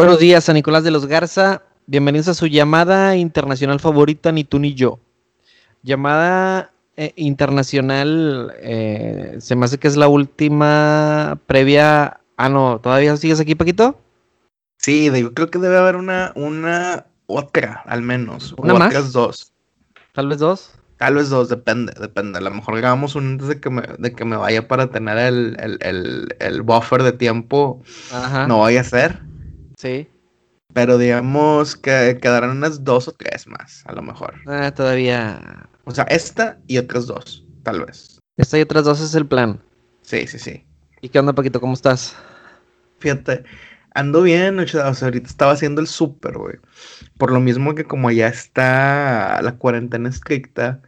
Buenos días, San Nicolás de los Garza. Bienvenidos a su llamada internacional favorita, ni tú ni yo. Llamada eh, internacional, eh, se me hace que es la última previa. Ah, no, ¿todavía sigues aquí, Paquito? Sí, yo creo que debe haber una, una otra, al menos. ¿Una o más? otras dos. Tal vez dos. Tal vez dos, depende, depende. A lo mejor grabamos un antes de que me, de que me vaya para tener el, el, el, el buffer de tiempo. Ajá. No vaya a ser. Sí. Pero digamos que quedarán unas dos o tres más, a lo mejor. Ah, todavía. O sea, esta y otras dos, tal vez. Esta y otras dos es el plan. Sí, sí, sí. ¿Y qué onda, Paquito? ¿Cómo estás? Fíjate, ando bien, o sea, ahorita estaba haciendo el súper, güey. Por lo mismo que como ya está la cuarentena estricta,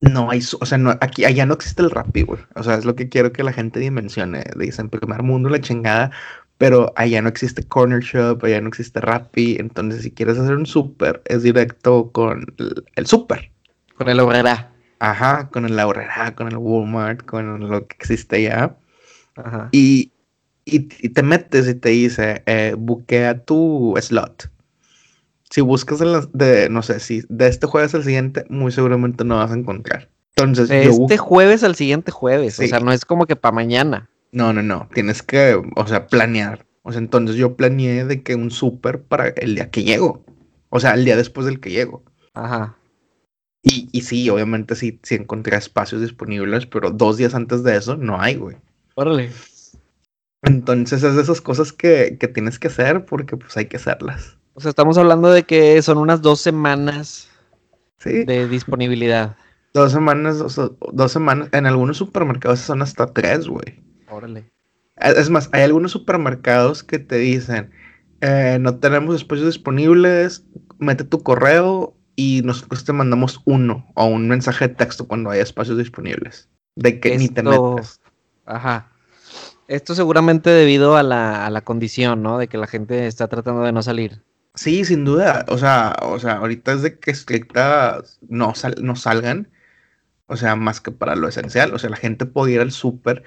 no hay, o sea, no, aquí, allá no existe el Rappi, güey. O sea, es lo que quiero que la gente dimensione. Dicen, primer mundo, la chingada, pero allá no existe Corner Shop, allá no existe Rappi. Entonces, si quieres hacer un súper, es directo con el, el súper. Con el obrera. Ajá, con el Aurrera, con el Walmart, con lo que existe allá. Ajá. Y, y, y te metes y te dice, eh, buquea tu slot. Si buscas de, no sé, si de este jueves al siguiente, muy seguramente no vas a encontrar. Entonces, De yo este jueves al siguiente jueves. O Sí. sea, no es como que para mañana. No, no, no, tienes que, o sea, planear. O sea, entonces yo planeé de que un súper para el día que llego. O sea, el día después del que llego. Ajá. Y, y sí, obviamente sí, sí encontré espacios disponibles, pero dos días antes de eso no hay, güey. Órale. Entonces es de esas cosas que, que tienes que hacer porque pues hay que hacerlas. O sea, estamos hablando de que son unas dos semanas Sí. de disponibilidad. Dos semanas, o sea, dos semanas. En algunos supermercados son hasta tres, güey. Órale. Es es más, hay algunos supermercados que te dicen, eh, no tenemos espacios disponibles, mete tu correo y nosotros te mandamos uno o un mensaje de texto cuando haya espacios disponibles. De que ni te Esto- metes. Ajá. Esto seguramente debido a la, a la condición, ¿no? De que la gente está tratando de no salir. Sí, sin duda. O sea, o sea, ahorita es de que estrictas no, sal- no salgan. O sea, más que para lo esencial. O sea, la gente puede ir al súper,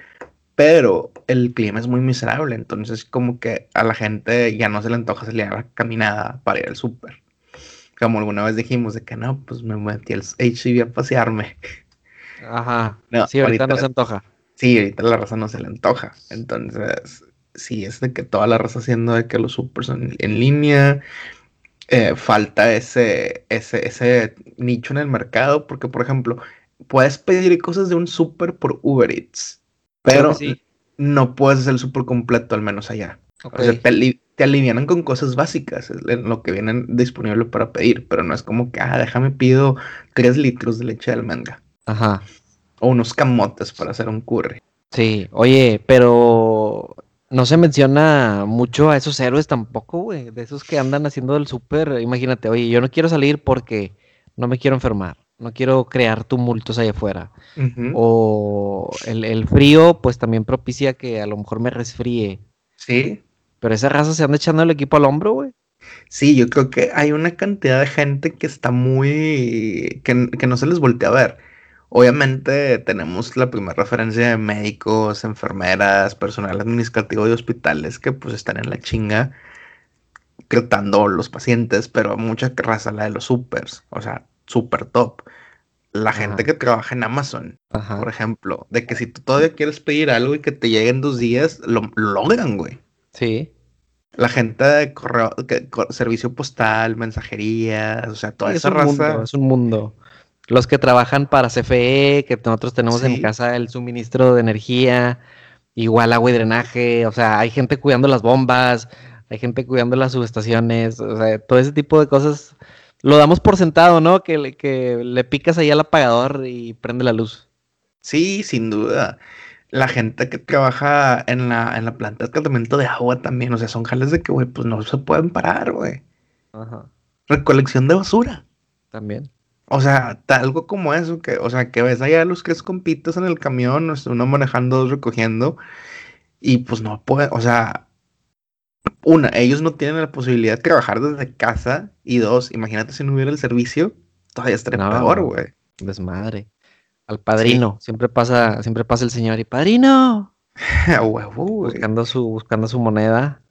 pero el clima es muy miserable. Entonces, como que a la gente ya no se le antoja salir a la caminada para ir al súper. Como alguna vez dijimos de que no, pues me metí al HCB a pasearme. Ajá. No, sí, ahorita, no se antoja. Sí, ahorita la raza no se le antoja. Entonces, sí, es de que toda la raza haciendo de que los supers son en línea. eh, falta ese, ese, ese nicho en el mercado. Porque, por ejemplo, puedes pedir cosas de un super por Uber Eats. Pero sí. no puedes hacer el super completo, al menos allá. O sea, te, ali- te alivianan con cosas básicas, es lo que vienen disponible para pedir. Pero no es como que, ah, déjame pido 3 litros de leche de almendra. Ajá. O unos camotes para hacer un curry. Sí. Oye, pero no se menciona mucho a esos héroes tampoco, güey. De esos que andan haciendo el súper. Imagínate, oye, yo no quiero salir porque no me quiero enfermar. No quiero crear tumultos allá afuera. O el, el frío, pues también propicia que a lo mejor me resfríe. Sí, Pero esa raza se anda echando el equipo al hombro, güey. sí, yo creo que hay una cantidad de gente que está muy... que, que no se les voltea a ver. Obviamente tenemos la primera referencia de médicos, enfermeras, personal administrativo de hospitales que pues están en la chinga tratando los pacientes, pero mucha raza la de los supers, o sea, super top. La gente que trabaja en Amazon, Ajá. por ejemplo, de que si tú todavía quieres pedir algo y que te llegue en dos días, lo, lo logran, güey. Sí. La gente de correo, que- servicio postal, mensajería, o sea, toda Sí, esa es raza. mundo, es un mundo. Los que trabajan para CFE, que nosotros tenemos en Sí. casa el suministro de energía, igual agua y drenaje, o sea, hay gente cuidando las bombas, hay gente cuidando las subestaciones, o sea, todo ese tipo de cosas lo damos por sentado, ¿no? Que, le- que le picas ahí al apagador y prende la luz. Sí, sin duda. La gente que trabaja en la, en la planta de tratamiento de agua también, o sea, son jales de que, güey, pues no se pueden parar, güey. Ajá. Recolección de basura. También. O sea, algo como eso, que, o sea, que ves allá a los tres compitas en el camión, uno manejando, dos recogiendo, y pues no puede, o sea, una, ellos no tienen la posibilidad de trabajar desde casa, y dos, imagínate si no hubiera el servicio, todavía estaría No. peor, güey. Desmadre. Al padrino. Siempre pasa, siempre pasa el señor y padrino. Huevo. Buscando su, buscando su moneda.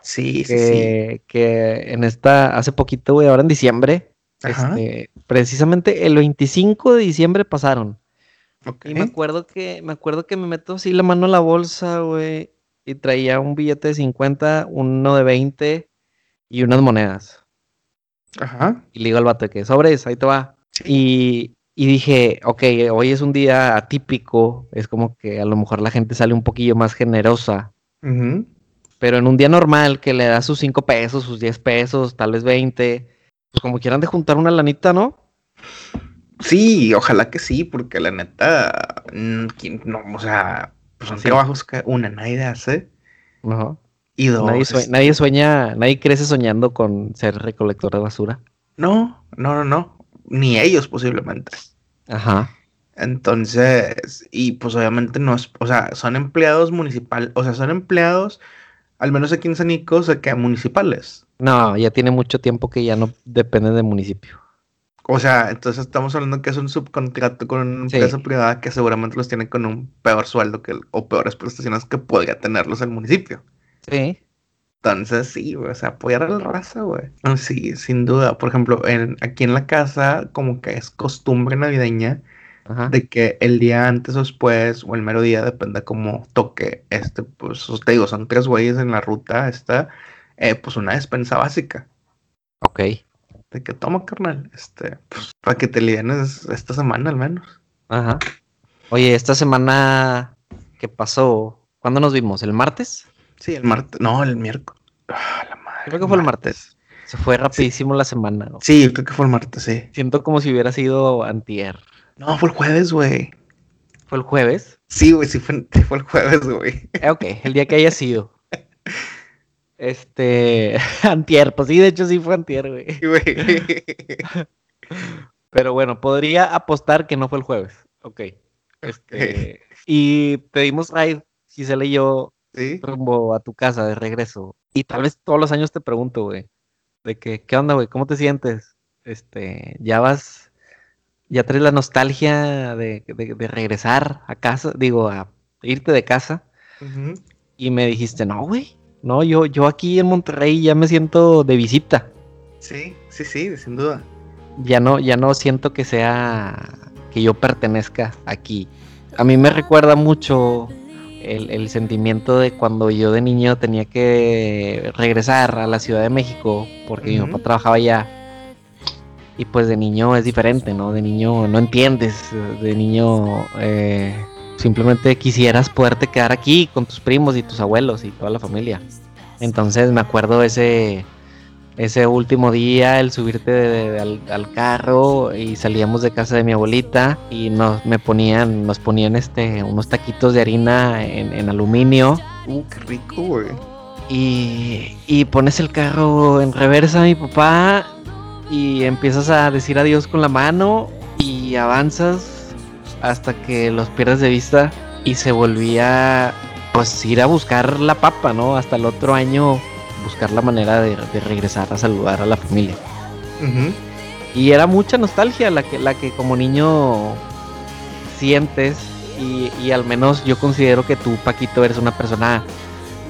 Sí, sí, sí. que, que en esta, hace poquito, güey, ahora en diciembre, este, precisamente el 25 de diciembre pasaron. Y me acuerdo que, me acuerdo que me meto así la mano a la bolsa, güey, y traía un billete de 50, uno de 20 y unas monedas. Ajá. Y le digo al vato que sobres, ahí te va. Y, y dije, ok, hoy es un día atípico, es como que a lo mejor la gente sale un poquillo más generosa, Ujú. pero en un día normal que le da sus 5 pesos, sus 10 pesos, tal vez 20, pues como quieran de juntar una lanita, ¿no? Sí, ojalá que sí, porque la neta, mm, ¿quién- no, o sea, pues son Sí. trabajos que una nadie hace Ajá. y dos, Nadie, sue- es- nadie sueña, nadie crece soñando con ser recolector de basura. no, no, no, no, ni ellos posiblemente. Ajá. Entonces, y pues obviamente no es, o sea, son empleados municipal, o sea, son empleados, al menos aquí en San Nico, o sea, que municipales. No, ya tiene mucho tiempo que ya no depende del municipio. O sea, entonces estamos hablando que es un subcontrato con una Sí. empresa privada que seguramente los tiene con un peor sueldo que o peores prestaciones que podría tenerlos el municipio. Sí. Entonces, sí, güey, o sea, apoyar a la raza, güey. No, Sí, sin duda. Por ejemplo, en, aquí en la casa, como que es costumbre navideña Ajá. de que el día antes o después, o el mero día, depende cómo toque, este, pues, te digo, son tres güeyes en la ruta, esta, eh, pues una despensa básica. Ok. De que toma, carnal, este, pues, para que te livianes esta semana al menos. Ajá. Oye, esta semana que pasó, ¿cuándo nos vimos? ¿El martes? Sí, el martes, no, el miércoles. Ah, la madre. Creo que fue el martes. Se fue rapidísimo la semana. ¿no? Sí, creo que fue el martes, sí. Siento como si hubiera sido antier. No, fue el jueves, güey. ¿Fue el jueves? Sí, güey, sí fue, fue el jueves, güey. Eh, ok, el día que haya sido. Este, antier, pues sí, de hecho sí fue antier, güey. Pero bueno, podría apostar que no fue el jueves. Ok. Este, y pedimos ride, Gisela y yo, Sí. rumbo a tu casa de regreso. Y tal vez todos los años te pregunto, güey, de que, ¿qué onda, güey? ¿Cómo te sientes? Este, ya vas, ya traes la nostalgia de, de- de regresar a casa, digo, a irte de casa. Y me dijiste, no, güey, no, yo, yo aquí en Monterrey ya me siento de visita. Sí, sí, sí, sin duda. Ya no, ya no siento que sea, que yo pertenezca aquí. A mí me recuerda mucho el, el sentimiento de cuando yo de niño tenía que regresar a la Ciudad de México porque mi papá trabajaba allá. Y pues de niño es diferente, ¿no? De niño no entiendes, de niño eh, simplemente quisieras poderte quedar aquí con tus primos y tus abuelos y toda la familia. Entonces me acuerdo ese, ese último día, el subirte de- de- al, al carro y salíamos de casa de mi abuelita y nos me ponían, nos ponían este unos taquitos de harina en, en aluminio Uh, qué rico, güey. y, y pones el carro en reversa, mi papá, y empiezas a decir adiós con la mano y avanzas hasta que los pierdes de vista y se volvía pues ir a buscar la papa, ¿no? Hasta el otro año buscar la manera de, de regresar a saludar a la familia. Y era mucha nostalgia la que, la que como niño sientes y, y al menos yo considero que tú, Paquito, eres una persona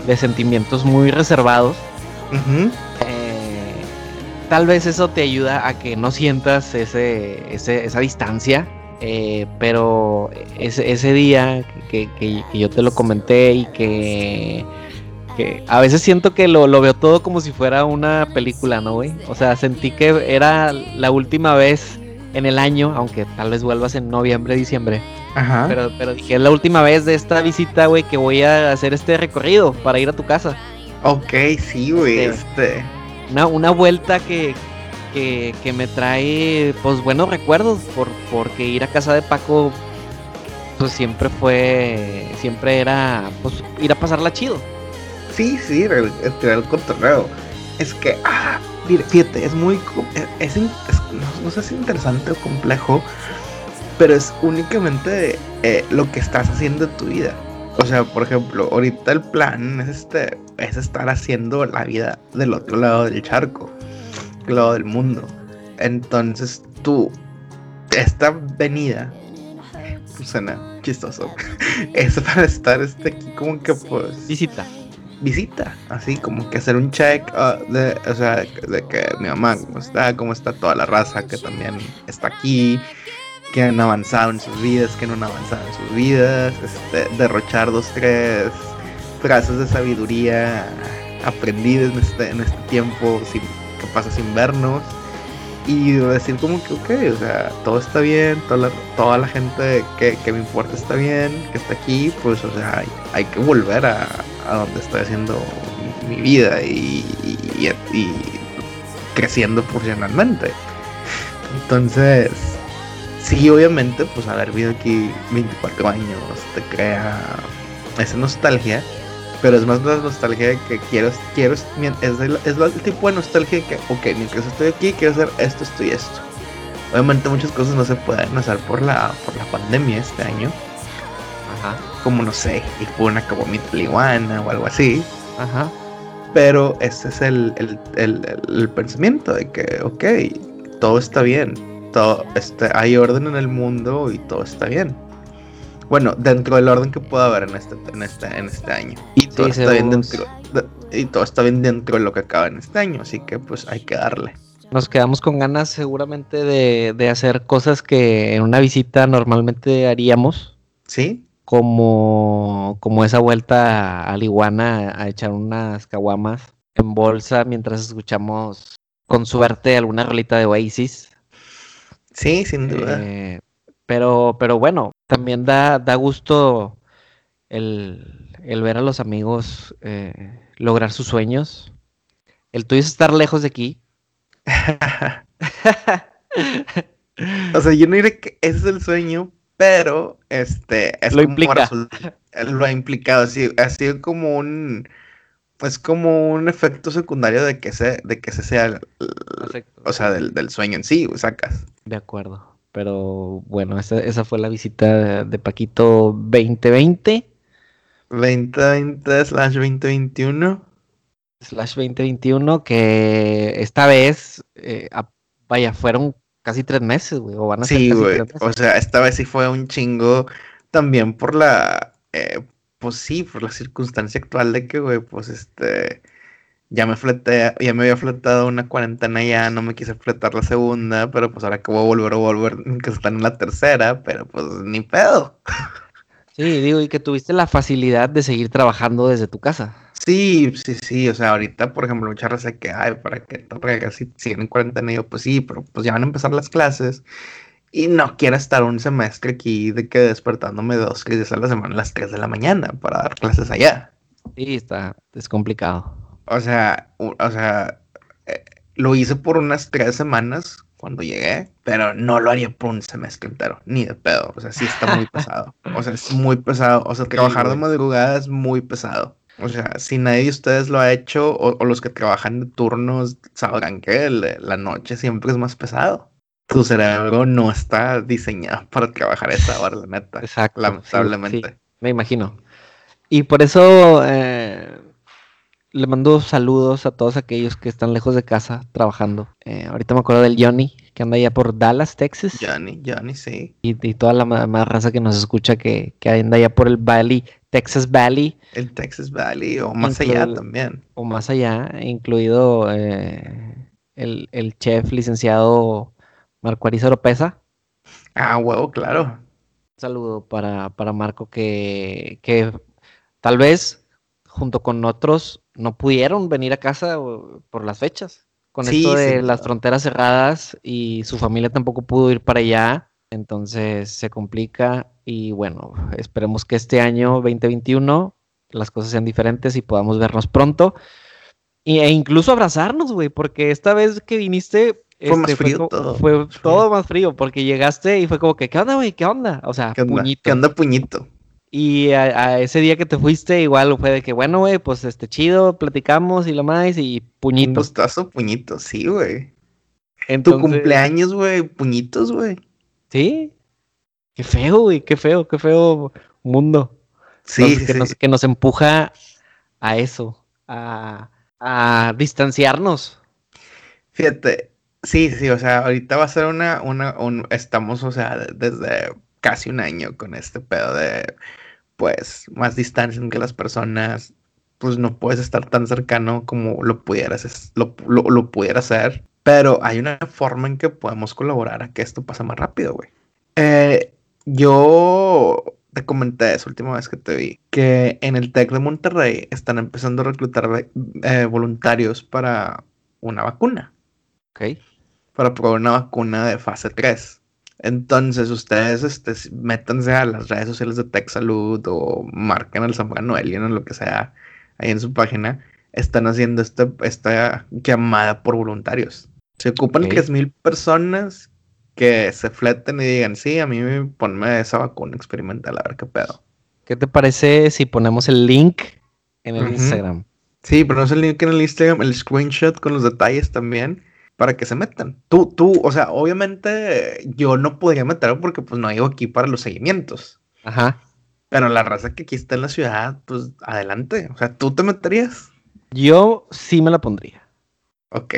de sentimientos muy reservados. Eh, tal vez eso te ayuda a que no sientas ese, ese- esa distancia. Eh, pero ese, ese día que, que- que yo te lo comenté y que, que a veces siento que lo, lo veo todo como si fuera una película, ¿no, güey? O sea, sentí que era la última vez en el año, aunque tal vez vuelvas en noviembre, diciembre. Ajá. Pero, pero dije, es la última vez de esta visita, güey, que voy a hacer este recorrido para ir a tu casa. Ok, sí, güey. Este, Este. una, una vuelta que, que, me trae pues buenos recuerdos por, porque ir a casa de Paco pues siempre fue siempre era pues ir a pasarla chido Sí, sí, el, el cotorreo. Es que, ah, fíjate, es muy. co- Es, es no, sé si interesante o complejo, pero es únicamente eh, lo que estás haciendo en tu vida. O sea, por ejemplo, ahorita el plan es, este, es estar haciendo la vida del otro lado del charco, lado del mundo. Entonces tú, esta venida, pues suena chistoso, es para estar este, aquí como que pues... visita. visita, así como que hacer un check, ah, de, o sea, de que mi mamá, cómo está, cómo está toda la raza que también está aquí, que han avanzado en sus vidas, que no han avanzado en sus vidas, este, derrochar dos, tres frases de sabiduría aprendidas en este, en este tiempo sin, que pasa sin vernos y decir como que, ok, o sea, todo está bien, toda la, toda la gente que, que, me importa está bien, que está aquí, pues, o sea, hay, hay que volver a, a, donde estoy haciendo mi, vida y, y, y, creciendo profesionalmente. Entonces, sí, obviamente, pues haber vivido aquí 24 años te crea esa nostalgia pero es más la nostalgia de que quiero, quiero, es el, es el tipo de nostalgia que, ok, mientras estoy aquí, quiero hacer esto, esto y esto. Obviamente muchas cosas no se pueden hacer por la, por la pandemia este año. Ajá. Como no sé, ir por una cabomita liguana o algo así. Ajá. Pero ese es el, el, el, el, pensamiento de que, ok, todo está bien. Todo, este, hay orden en el mundo y todo está bien. Bueno, dentro del orden que pueda haber en este, en este, en este año. Y todo está bien dentro. y todo está bien dentro de lo que acaba en este año. Así que pues hay que darle. Nos quedamos con ganas seguramente de, de hacer cosas que en una visita normalmente haríamos. Sí. Como, como esa vuelta a, Liguana a echar unas caguamas en bolsa mientras escuchamos con suerte alguna rolita de Oasis. Sí, sin duda. Eh, pero, pero bueno, también da, da gusto el, ver a los amigos eh, lograr sus sueños. El tuyo es estar lejos de aquí. o sea, yo no diré que ese es el sueño, pero este es lo implica. Lo ha implicado, así, ha sido como un es como un efecto secundario de que se, de que se sea el, o sea, del, del, sueño en sí, sacas. De acuerdo. Pero bueno, esa, esa fue la visita de, Paquito 2020. 2020 slash 2021. Slash 2021, que esta vez, eh, vaya, fueron casi tres meses, güey. O van a sí, güey. O sea, esta vez sí fue un chingo también por la, eh, pues sí, por la circunstancia actual de que, güey, pues este ya me fleté, ya me había fletado una cuarentena ya, no me quise fletar la segunda, pero pues ahora que voy a volver a volver, que están en la tercera, pero pues ni pedo. Sí, digo, y que tuviste la facilidad de seguir trabajando desde tu casa. Sí, sí, sí, o sea, ahorita, por ejemplo, muchas veces que, ay, para que si siguen en cuarentena, y yo, pues sí, pero pues ya van a empezar las clases y no quiero estar un semestre aquí de que despertándome dos, días a la semana a las 3 de la mañana para dar clases allá. Sí, está, es complicado. O sea, o sea, eh, lo hice por unas tres semanas cuando llegué, pero no lo haría por un semestre entero, ni de pedo. O sea, sí está muy pesado. O sea, es muy pesado. O sea, trabajar de madrugada es muy pesado. O sea, si nadie de ustedes lo ha hecho, o, los que trabajan de turnos, sabrán que la noche siempre es más pesado. Tu cerebro no está diseñado para trabajar esa hora, la neta. Exacto. Lamentablemente. me imagino. Y por eso eh, le mando saludos a todos aquellos que están lejos de casa trabajando. Eh, ahorita me acuerdo del Johnny, que anda allá por Dallas, Texas. Johnny, Johnny, sí. Y, toda la más raza que nos escucha que, que anda allá por el Valley, Texas Valley. El Texas Valley, o más allá también. O más allá, incluido eh, el, el, chef licenciado Marco Ariza Oropesa. Ah, huevo, claro. Un saludo para, para Marco que, que tal vez junto con otros no pudieron venir a casa por las fechas. Con esto de las fronteras cerradas y su familia tampoco pudo ir para allá. Entonces se complica y bueno, esperemos que este año 2021 las cosas sean diferentes y podamos vernos pronto. e incluso abrazarnos, güey, porque esta vez que viniste... Fue más este, frío todo. Fue todo más frío, porque llegaste y fue como que, ¿qué onda, güey? ¿Qué onda? O sea, puñito. ¿Qué onda, puñito? Y a, ese día que te fuiste, igual fue de que, bueno, güey, pues este chido, platicamos y lo más, y puñito. Un gustazo, puñito, sí, güey. En tu cumpleaños, güey, puñitos, güey. Sí. Qué feo, güey, qué feo, qué feo mundo. Sí, que, Nos, que nos empuja a eso, a, a distanciarnos. Fíjate, sí, sí, o sea, ahorita va a ser una, una, un, estamos, o sea, desde casi un año con este pedo de, pues, más distancia entre las personas. pues no puedes estar tan cercano como lo pudieras, lo, lo, pudieras hacer. Pero hay una forma en que podemos colaborar a que esto pase más rápido, güey. Eh, yo te comenté esa última vez que te vi, que en el TEC de Monterrey están empezando a reclutar eh, voluntarios para una vacuna. Ok. Para probar una vacuna de fase 3. Entonces, ustedes este, métanse a las redes sociales de Tech Salud o marquen al San Manuel o lo que sea ahí en su página. Están haciendo este, esta llamada por voluntarios. Se ocupan okay. 3.000 personas que se fleten y digan, sí, a mí ponme esa vacuna experimental, a ver qué pedo. ¿Qué te parece si ponemos el link en el Instagram? Sí, ponemos el link en el Instagram, el screenshot con los detalles también para que se metan. Tú, tú, o sea, obviamente yo no podría meterlo porque pues no ido aquí para los seguimientos. Ajá. Pero la raza que aquí está en la ciudad, pues adelante. O sea, ¿tú te meterías? Yo sí me la pondría. Ok.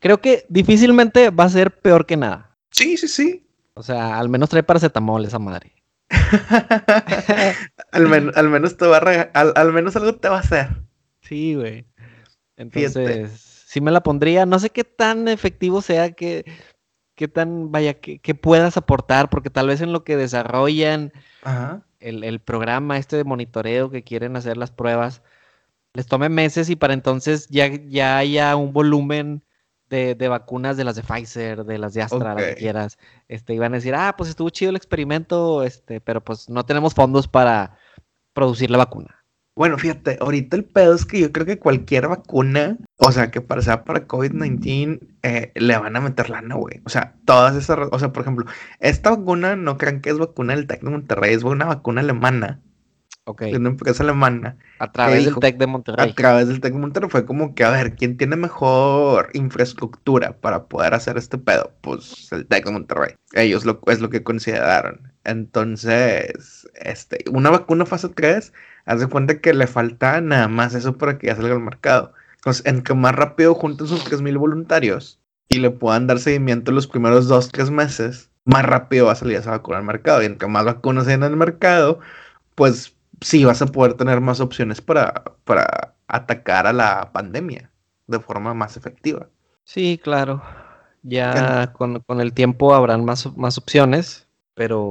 Creo que difícilmente va a ser peor que nada. Sí, sí, sí. O sea, al menos trae paracetamol esa madre. al, al, menos te va a al, menos algo te va a hacer. Sí, güey. Entonces, sí me la pondría. No sé qué tan efectivo sea, que, qué tan, vaya, que, puedas aportar, porque tal vez en lo que desarrollan El, programa este de monitoreo que quieren hacer las pruebas, les tome meses y para entonces ya, ya haya un volumen de, vacunas de las de Pfizer, de las de Astra, las que quieras. Este, iban a decir, ah, pues estuvo chido el experimento, este, pero pues no tenemos fondos para producir la vacuna. Bueno, fíjate, ahorita el pedo es que yo creo que cualquier vacuna, o sea, que para sea para COVID-19, eh, le van a meter lana, güey. O sea, todas esas, o sea, por ejemplo, esta vacuna no crean que es vacuna del TEC de Monterrey, es una vacuna alemana. Ok. Es una empresa alemana. A través del TEC de Monterrey. A través del TEC de Monterrey fue como que, a ver, ¿quién tiene mejor infraestructura para poder hacer este pedo? Pues el TEC de Monterrey. Ellos lo, es lo que consideraron. Entonces, este, una vacuna fase 3 haz de cuenta que le falta nada más eso para que ya salga al mercado. Entonces, en que más rápido junten sus 3.000 voluntarios y le puedan dar seguimiento los primeros 2, 3 meses, más rápido va a salir esa vacuna al mercado. Y en que más vacunas hay en el mercado, pues sí vas a poder tener más opciones para, para atacar a la pandemia de forma más efectiva. Sí, claro. Ya con, con, el tiempo habrán más, más opciones pero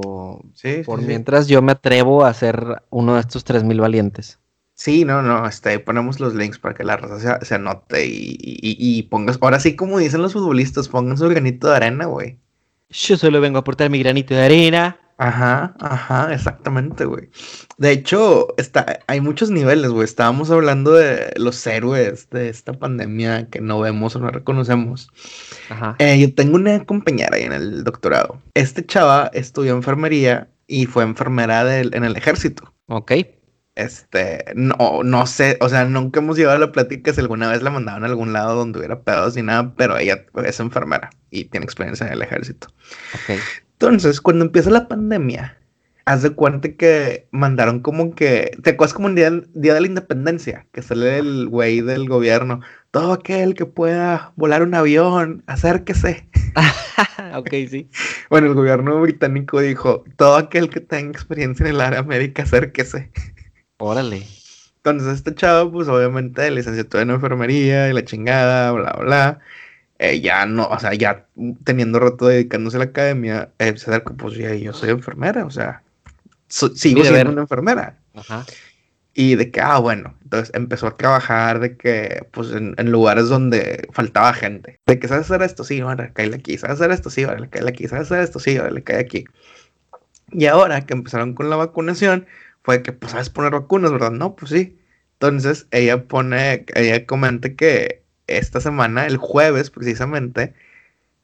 por mientras yo me atrevo a ser uno de estos 3000 valientes. Sí, no, no, este, ponemos los links para que la raza se, anote y, y, pongas, ahora sí como dicen los futbolistas, pongan su granito de arena, güey. Yo solo vengo a aportar mi granito de arena. Ajá, ajá, exactamente, güey. De hecho, está, hay muchos niveles, güey. Estábamos hablando de los héroes de esta pandemia que no vemos o no reconocemos. Ajá. Eh, yo tengo una compañera ahí en el doctorado. Este chava estudió enfermería y fue enfermera del, en el ejército. Ok. Este, no, no sé, o sea, nunca hemos llevado a la plática si alguna vez la mandaban a algún lado donde hubiera pedos ni nada, pero ella es enfermera y tiene experiencia en el ejército. Ok. Entonces, cuando empieza la pandemia, haz de cuenta que mandaron como que, ¿te acuerdas como un día, día de la independencia? Que sale el güey del gobierno, todo aquel que pueda volar un avión, acérquese. ok, sí. Bueno, el gobierno británico dijo, todo aquel que tenga experiencia en el área médica, acérquese. Órale. Entonces este chavo, pues obviamente licenciatura en enfermería y la chingada, bla, bla. Eh, ya no, o sea, ya teniendo rato dedicándose a la academia, eh, se da pues ya yo soy enfermera, o sea, sigo siendo una enfermera. Ajá. Y de que, ah, bueno, entonces empezó a trabajar de que, pues, en, lugares donde faltaba gente. De que, ¿sabes hacer esto? Sí, vale, cae aquí. ¿Sabes hacer esto? Sí, vale, cae aquí. ¿Sabes hacer esto? Sí, vale, cae aquí. Y ahora que empezaron con la vacunación, fue que, pues, ¿sabes poner vacunas, verdad? No, pues sí. Entonces, ella pone, ella comenta que esta semana, el jueves precisamente,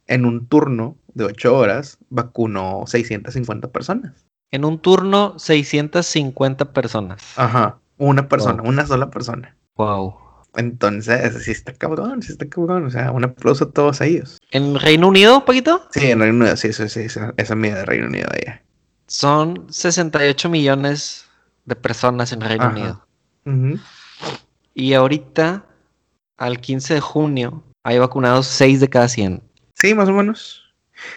en un turno de ocho horas, vacunó 650 personas. En un turno, 650 personas. Ajá, una persona, una sola persona. Wow. Entonces, sí está cabrón, sí está cabrón. O sea, un aplauso a todos ellos. ¿En Reino Unido, Paquito? Sí, en Reino Unido, sí, sí, sí, esa, esa medida de Reino Unido allá. Son 68 millones de personas en Reino Unido. Y ahorita al 15 de junio hay vacunados 6 de cada 100. Sí, más o menos.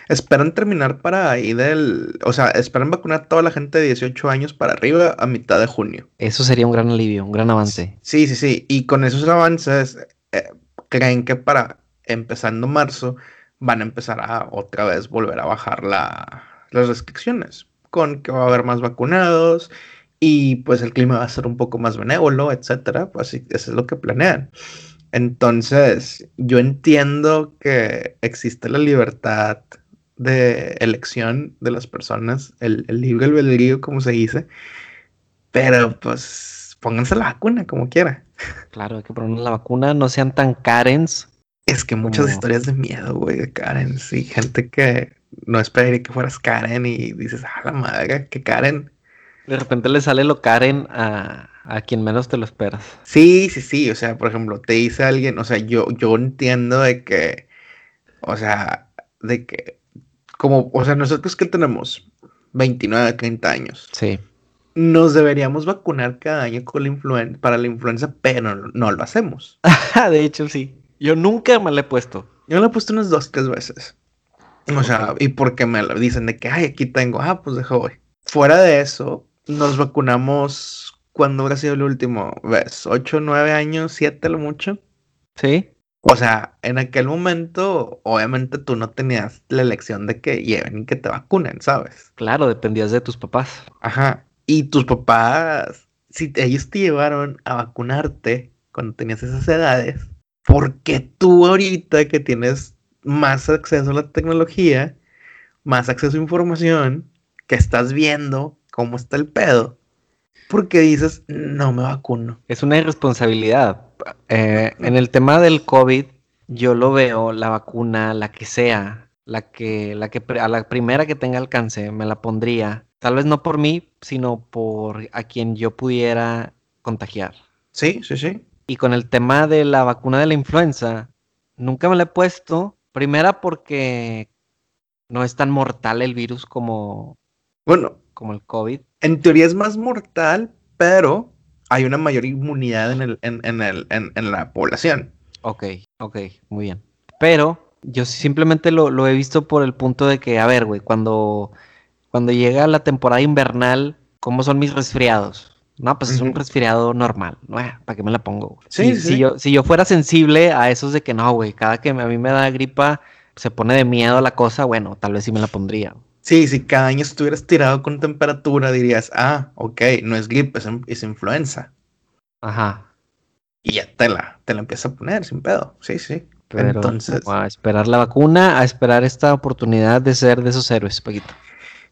Esperan terminar para ahí del. O sea, esperan vacunar a toda la gente de 18 años para arriba a mitad de junio. Eso sería un gran alivio, un gran avance. Sí, sí, sí. Y con esos avances, eh, creen que para empezando marzo van a empezar a otra vez volver a bajar la, las restricciones. Con que va a haber más vacunados y pues el clima va a ser un poco más benévolo, etcétera. Pues sí, eso es lo que planean. Entonces, yo entiendo que existe la libertad de elección de las personas, el, el libre albedrío, como se dice, pero pues pónganse la vacuna como quiera. Claro, hay que poner la vacuna, no sean tan Karens. Es que muchas historias de miedo, güey, de Karen, sí, gente que no esperaría que fueras Karen y dices, ah, la madre, que Karen. De repente le sale lo Karen a, a quien menos te lo esperas. Sí, sí, sí. O sea, por ejemplo, te dice alguien, o sea, yo, yo entiendo de que, o sea, de que, como, o sea, nosotros que tenemos 29, 30 años. Sí. Nos deberíamos vacunar cada año con la influenza, para la influenza, pero no, no lo hacemos. de hecho, sí. Yo nunca me la he puesto. Yo me la he puesto unas dos, tres veces. O sea, y porque me lo dicen de que, ay, aquí tengo, ah, pues dejo voy. Fuera de eso, nos vacunamos cuando habrá sido el último? ¿Ves? ¿Ocho, nueve años, siete lo mucho? Sí. O sea, en aquel momento, obviamente tú no tenías la elección de que lleven y que te vacunen, ¿sabes? Claro, dependías de tus papás. Ajá. Y tus papás, si ellos te llevaron a vacunarte cuando tenías esas edades, ¿por qué tú ahorita que tienes más acceso a la tecnología, más acceso a información, que estás viendo cómo está el pedo, porque dices, no me vacuno. Es una irresponsabilidad. Eh, en el tema del COVID, yo lo veo, la vacuna, la que sea, la que, la que a la primera que tenga alcance, me la pondría. Tal vez no por mí, sino por a quien yo pudiera contagiar. Sí, sí, sí. Y con el tema de la vacuna de la influenza, nunca me la he puesto. Primera porque no es tan mortal el virus como, bueno, como el COVID. En teoría es más mortal, pero hay una mayor inmunidad en, el, en, en, el, en, la población. Ok, ok, muy bien. Pero yo simplemente lo, lo he visto por el punto de que, a ver, güey, cuando, cuando llega la temporada invernal, ¿cómo son mis resfriados? No, pues es un resfriado normal. ¿Para qué me la pongo? Sí, si, sí. Si, yo, si yo fuera sensible a esos de que no, güey, cada que a mí me da gripa, se pone de miedo la cosa, bueno, tal vez sí me la pondría. Sí, si cada año estuvieras tirado con temperatura, dirías, ah, ok, no es gripe, es, influenza. Ajá. Y ya te la, te la empieza a poner sin pedo. Sí, sí. Pero Entonces. A esperar la vacuna, a esperar esta oportunidad de ser de esos héroes, Paquito.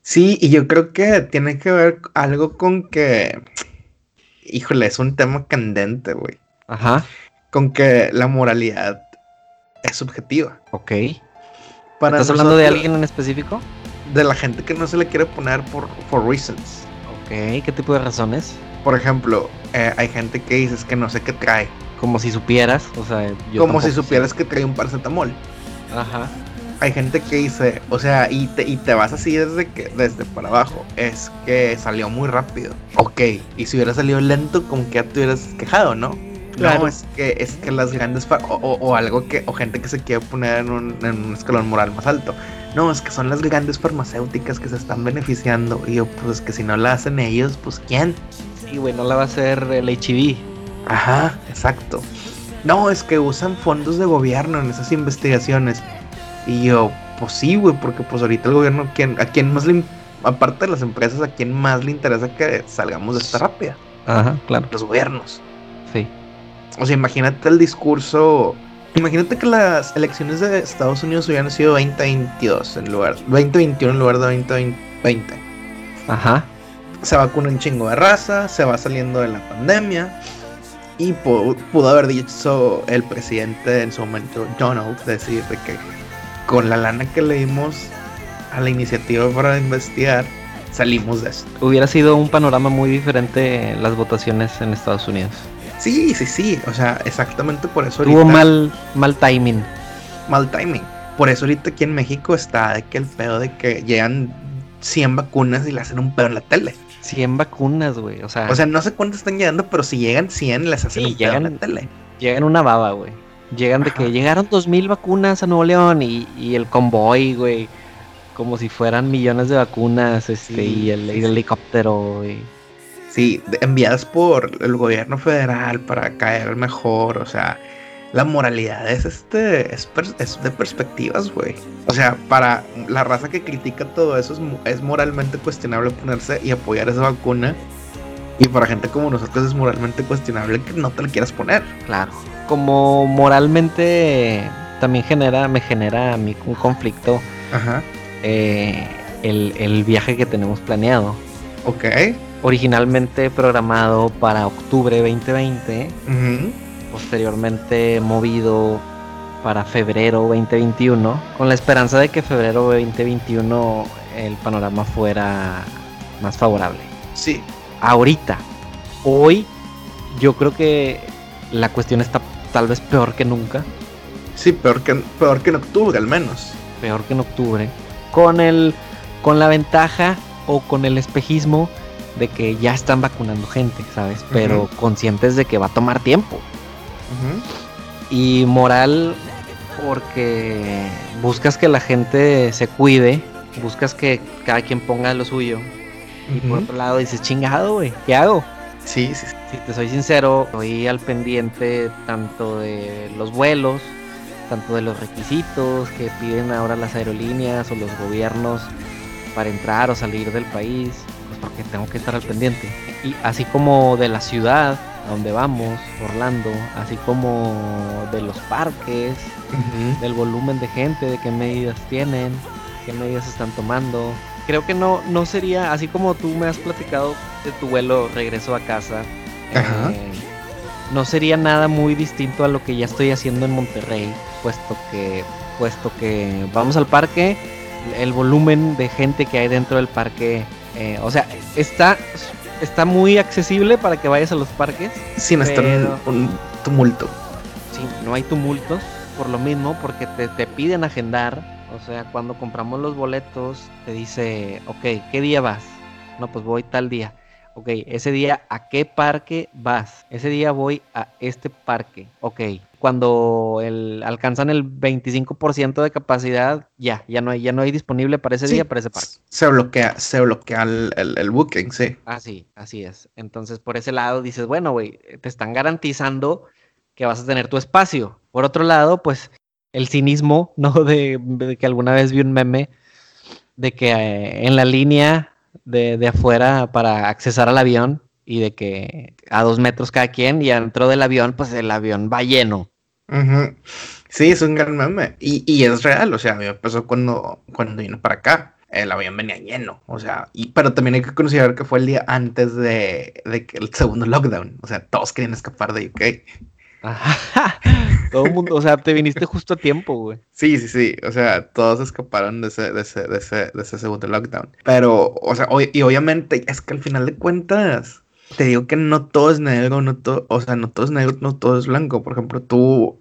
Sí, y yo creo que tiene que ver algo con que. Híjole, es un tema candente, güey. Ajá. Con que la moralidad es subjetiva. Ok. Para ¿Estás hablando de alguien en específico? De la gente que no se le quiere poner por for reasons. Ok, ¿qué tipo de razones? Por ejemplo, eh, hay gente que dices que no sé qué trae. Como si supieras, o sea, yo Como si supieras que trae un paracetamol. Ajá. Hay gente que dice, o sea, y te, y te vas así desde que desde para abajo. Es que salió muy rápido. Ok, y si hubiera salido lento, como que ya te hubieras quejado, ¿no? Claro. No, es que, es que las grandes o, o, algo que, o gente que se quiere poner en un, en un escalón moral más alto no, es que son las grandes farmacéuticas que se están beneficiando. Y yo, pues que si no la hacen ellos, pues ¿quién? Sí, güey, no la va a hacer el HIV. Ajá, exacto. No, es que usan fondos de gobierno en esas investigaciones. Y yo, pues sí, güey, porque pues ahorita el gobierno, ¿a quién más le, aparte de las empresas, a quién más le interesa que salgamos de esta rápida? Ajá, claro. Los gobiernos. Sí. O sea, imagínate el discurso Imagínate que las elecciones de Estados Unidos hubieran sido 2022 en lugar 2021 en lugar de 2020. Ajá. Se vacuna un chingo de raza, se va saliendo de la pandemia y pudo, haber dicho el presidente en su momento Donald decir que con la lana que le dimos a la iniciativa para investigar salimos de esto. Hubiera sido un panorama muy diferente las votaciones en Estados Unidos. Sí, sí, sí. O sea, exactamente por eso. Tuvo mal, mal timing. Mal timing. Por eso ahorita aquí en México está de que el pedo de que llegan 100 vacunas y le hacen un pedo en la tele. 100 vacunas, güey. O sea, o sea, no sé cuántas están llegando, pero si llegan 100, les hacen un pedo en la tele. Llegan una baba, güey. Llegan de que llegaron 2000 vacunas a Nuevo León y, y el convoy, güey. como si fueran millones de vacunas, este, y, el, helicóptero. Sí, enviadas por el gobierno federal para caer mejor, o sea, la moralidad es este es, de perspectivas, güey. O sea, para la raza que critica todo eso es, moralmente cuestionable ponerse y apoyar esa vacuna. Y para gente como nosotros es moralmente cuestionable que no te la quieras poner. Claro. Como moralmente también genera, me genera a mí un conflicto. Ajá. Eh, el, viaje que tenemos planeado. Ok. Originalmente programado para octubre 2020. Posteriormente movido para febrero 2021. Con la esperanza de que febrero 2021 el panorama fuera más favorable. Sí. Ahorita, hoy, yo creo que la cuestión está tal vez peor que nunca. Sí, peor que, peor que en octubre al menos. Peor que en octubre con el con la ventaja o con el espejismo de que ya están vacunando gente, ¿sabes? Pero conscientes de que va a tomar tiempo. Y moral porque buscas que la gente se cuide, buscas que cada quien ponga lo suyo. Y por otro lado dices, chingado, güey, ¿qué hago? Sí, sí, sí. Si te soy sincero, estoy al pendiente tanto de los vuelos, tanto de los requisitos que piden ahora las aerolíneas o los gobiernos para entrar o salir del país, porque tengo que estar al pendiente. Y así como de la ciudad a donde vamos, Orlando, así como de los parques, del volumen de gente, de qué medidas tienen, qué medidas están tomando. Creo que no, no sería, así como tú me has platicado de tu vuelo regreso a casa, eh, no sería nada muy distinto a lo que ya estoy haciendo en Monterrey puesto que, puesto que vamos al parque, el volumen de gente que hay dentro del parque, eh, o sea, está, está muy accesible para que vayas a los parques. Sin estar un tumulto. Sí, no hay tumultos, por lo mismo, porque te, te piden agendar. O sea, cuando compramos los boletos, te dice, ok, ¿qué día vas? No, pues voy tal día ok, ese día a qué parque vas, ese día voy a este parque, ok, cuando el, alcanzan el 25% de capacidad, ya, ya no hay, ya no hay disponible para ese día, para ese parque. Se bloquea, se bloquea el, booking, sí. Así, así es. Entonces, por ese lado dices, bueno, güey, te están garantizando que vas a tener tu espacio. Por otro lado, pues, el cinismo, ¿no? De, que alguna vez vi un meme de que eh, en la línea de, de afuera para accesar al avión y de que a dos metros cada quien y dentro del avión, pues el avión va lleno. Sí, es un gran meme. Y, y, es real, o sea, a mí me pasó cuando, cuando vine para acá. El avión venía lleno, o sea, y, pero también hay que considerar que fue el día antes de, de que el segundo lockdown. O sea, todos querían escapar de UK. Todo el mundo, o sea, te viniste justo a tiempo, güey. Sí, sí, sí. O sea, todos escaparon de ese, de ese, de ese, de ese segundo lockdown. Pero, o sea, y obviamente es que al final de cuentas, te digo que no todo es negro, no todo, o sea, no todo es negro, no todo es blanco. Por ejemplo, tú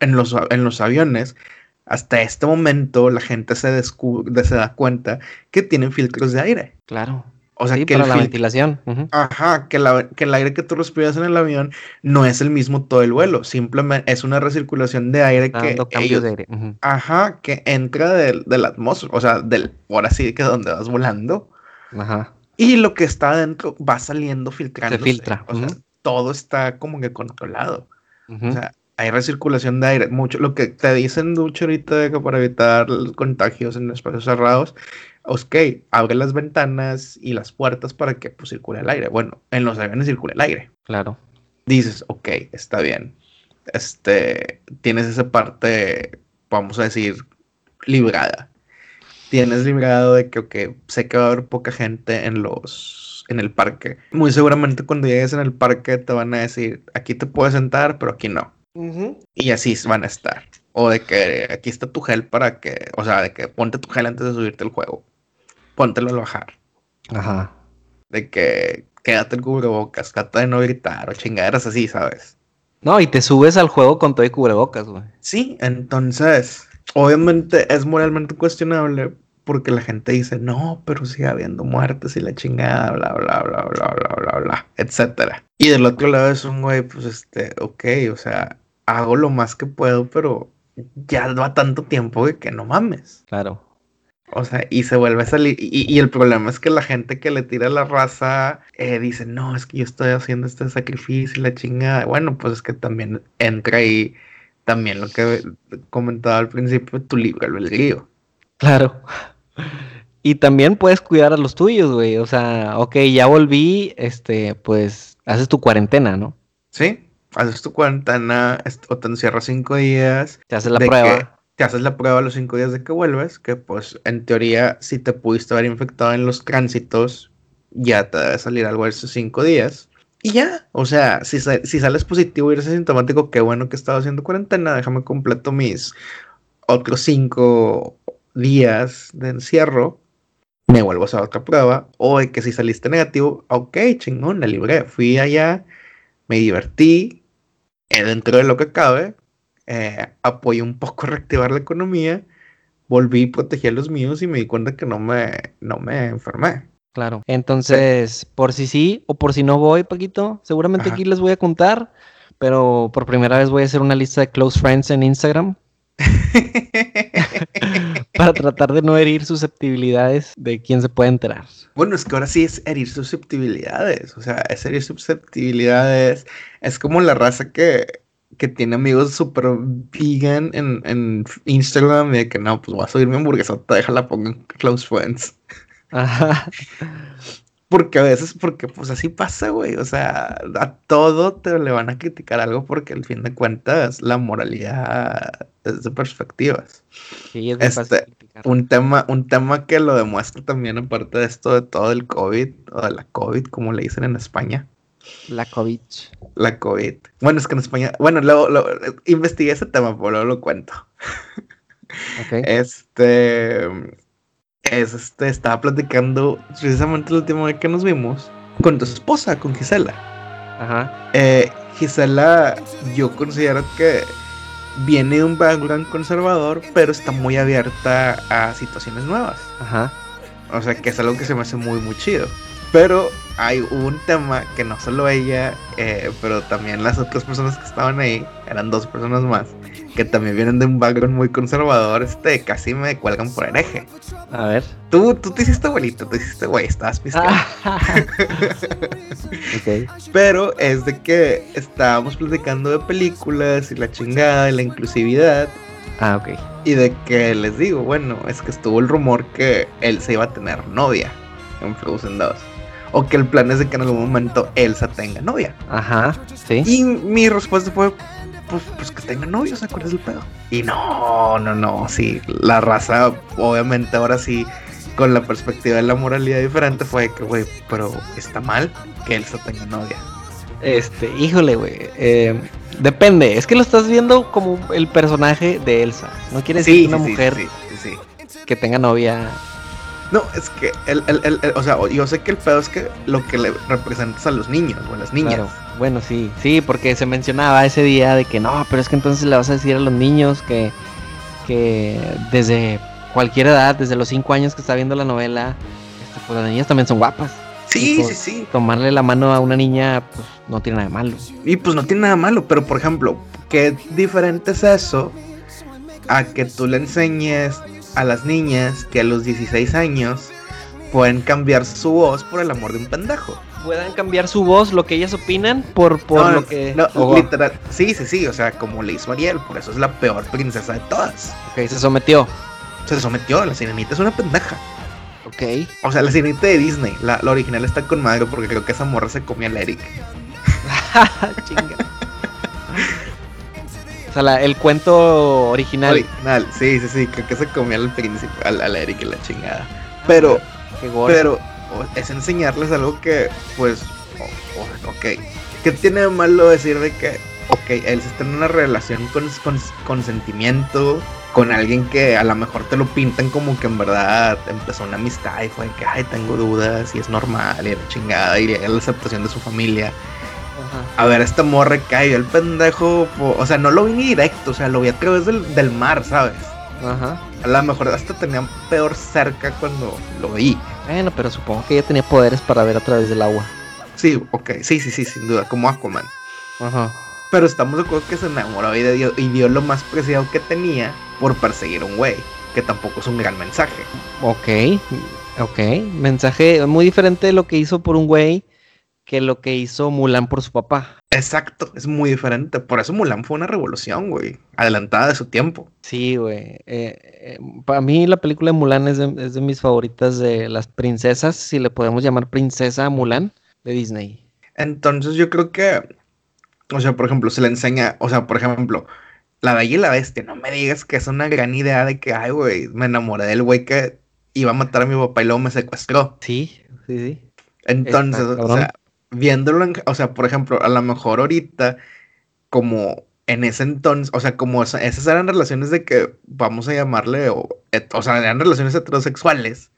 en los, en los aviones, hasta este momento la gente se, se da cuenta que tienen filtros de aire. Claro. O sea, que la ventilación. Ajá, que, que el aire que tú respiras en el avión no es el mismo todo el vuelo, simplemente es una recirculación de aire que ellos, de aire. Ajá, que entra de, la atmósfera, o sea, del ahora sí que donde vas volando. Ajá. Y lo que está adentro va saliendo filtrando. Se filtra. O sea, todo está como que controlado. O sea, hay recirculación de aire. Mucho lo que te dicen mucho ahorita de que para evitar los contagios en espacios cerrados ok, abre las ventanas y las puertas para que pues, circule el aire. Bueno, en los aviones circula el aire. Claro. Dices, ok, está bien. Este, tienes esa parte, vamos a decir, librada. Tienes librado de que, ok, sé que va a haber poca gente en los, en el parque. Muy seguramente cuando llegues en el parque te van a decir, aquí te puedes sentar, pero aquí no. Y así van a estar. O de que aquí está tu gel para que, o sea, de que ponte tu gel antes de subirte al juego póntelo al bajar. Ajá. De que quédate el cubrebocas, trata de no gritar o chingaderas así, ¿sabes? No, y te subes al juego con todo el cubrebocas, güey. Sí, entonces, obviamente es moralmente cuestionable porque la gente dice, no, pero sigue habiendo muertes y la chingada, bla, bla, bla, bla, bla, bla, bla, etcétera. Y del otro lado es un güey, pues este, ok, o sea, hago lo más que puedo, pero ya va tanto tiempo que no mames. Claro. O sea, y se vuelve a salir. Y, el problema es que la gente que le tira la raza eh, dice, no, es que yo estoy haciendo este sacrificio y la chingada. Bueno, pues es que también entra ahí también lo que comentaba al principio, tu libre albedrío. Claro. Y también puedes cuidar a los tuyos, güey. O sea, ok, ya volví, este, pues haces tu cuarentena, ¿no? Sí, haces tu cuarentena o te encierras cinco días. Te haces la prueba te haces la prueba los cinco días de que vuelves, que pues en teoría si te pudiste haber infectado en los tránsitos, ya te debe salir algo de esos cinco días. Y ya, o sea, si, si sales positivo y eres asintomático, qué bueno que he estado haciendo cuarentena, déjame completo mis otros cinco días de encierro, me vuelvo a hacer otra prueba, o que si saliste negativo, ok, chingón, la libré, fui allá, me divertí, eh, dentro de lo que cabe, eh, apoyé un poco a reactivar la economía, volví y protegí a los míos y me di cuenta que no me, no me enfermé. Claro. Entonces, por si sí o por si no voy, Paquito, seguramente aquí les voy a contar, pero por primera vez voy a hacer una lista de close friends en Instagram. para tratar de no herir susceptibilidades de quién se puede enterar. Bueno, es que ahora sí es herir susceptibilidades, o sea, es herir susceptibilidades, es como la raza que que tiene amigos súper vegan en, en, Instagram y de que no, pues voy a subir mi hamburguesa, déjala pongo en Close Friends. Ajá. Porque a veces, porque pues así pasa, güey. O sea, a todo te le van a criticar algo porque al fin de cuentas la moralidad es de perspectivas. Sí, es este, un tema, un tema que lo demuestra también aparte de esto de todo el COVID, o de la COVID, como le dicen en España. La COVID. La COVID. Bueno, es que en España. Bueno, luego, investigué ese tema, pero luego lo cuento. Okay. Este. Es, este, estaba platicando precisamente la última vez que nos vimos con tu esposa, con Gisela. Ajá. Eh, Gisela, yo considero que viene de un background conservador, pero está muy abierta a situaciones nuevas. Ajá. O sea, que es algo que se me hace muy, muy chido. Pero hay un tema que no solo ella, eh, pero también las otras personas que estaban ahí, eran dos personas más, que también vienen de un background muy conservador, este, casi me cuelgan por hereje. A ver. Tú, tú te hiciste abuelito, te hiciste güey, estabas piscando. Ah. Pero es de que estábamos platicando de películas y la chingada y la inclusividad. Ah, ok. Y de que les digo, bueno, es que estuvo el rumor que él se iba a tener novia en Frozen 2 o que el plan es de que en algún momento Elsa tenga novia. Ajá, sí. Y mi respuesta fue, pues, pues que tenga novio, ¿se acuerdas del pedo? Y no, no, no, sí, la raza, obviamente ahora sí, con la perspectiva de la moralidad diferente, fue que, güey, pero está mal que Elsa tenga novia. Este, híjole, güey. Eh, depende, es que lo estás viendo como el personaje de Elsa. No quiere decir que una mujer que tenga novia no, es que el, el, el, o sea, yo sé que el pedo es que lo que le representas a los niños o a las niñas. Bueno, sí, sí, porque se mencionaba ese día de que no, pero es que entonces le vas a decir a los niños que, que desde cualquier edad, desde los 5 años que está viendo la novela, este, pues las niñas también son guapas. Sí, sí, sí. Tomarle la mano a una niña, pues no tiene nada de malo. Y pues no tiene nada malo, pero por ejemplo, ¿qué diferente es eso a que tú le enseñes a las niñas que a los 16 años pueden cambiar su voz por el amor de un pendejo. Puedan cambiar su voz, lo que ellas opinan, por, por lo que. No, literal. Sí, sí, sí. O sea, como le hizo Ariel, por eso es la peor princesa de todas. Ok, se sometió. Se sometió, la sirenita es una pendeja. Ok. O sea, la sirenita de Disney, la, original está con madre porque creo que esa morra se comía a Eric. Chinga sea, el cuento original. Original, sí, sí, sí, creo que se comía al príncipe, al, al Eric y la chingada. Pero, pero es enseñarles algo que, pues, ok, ¿qué tiene de malo decir de que, ok, él está en una relación con, con, con sentimiento, con alguien que a lo mejor te lo pintan como que en verdad empezó una amistad y fue que, ay, tengo dudas y es normal y la chingada y la aceptación de su familia. A ver, esta morra cayó el pendejo. O sea, no lo vi ni directo, o sea, lo vi a través del, mar, ¿sabes? Ajá. A lo mejor hasta tenía peor cerca cuando lo vi. Bueno, pero supongo que ella tenía poderes para ver a través del agua. Sí, ok, sí, sí, sí, sin duda, como Aquaman. Ajá. Pero estamos de acuerdo que se enamoró y dio, y dio lo más preciado que tenía por perseguir a un güey. que tampoco es un gran mensaje. Ok, ok. Mensaje muy diferente de lo que hizo por un güey que lo que hizo Mulan por su papá. Exacto, es muy diferente. Por eso Mulan fue una revolución, güey. Adelantada de su tiempo. Sí, güey. Eh, eh, para mí la película de Mulan es de, es de, mis favoritas de las princesas, si le podemos llamar princesa Mulan, de Disney. Entonces yo creo que, o sea, por ejemplo, se le enseña, o sea, por ejemplo, La Bella y la Bestia, no me digas que es una gran idea de que, ay, güey, me enamoré del güey que iba a matar a mi papá y luego me secuestró. Sí, sí, sí. Entonces, o sea, viéndolo, en, o sea, por ejemplo, a lo mejor ahorita, como en ese entonces, o sea, como esa, esas eran relaciones de que vamos a llamarle, o, o sea, eran relaciones heterosexuales,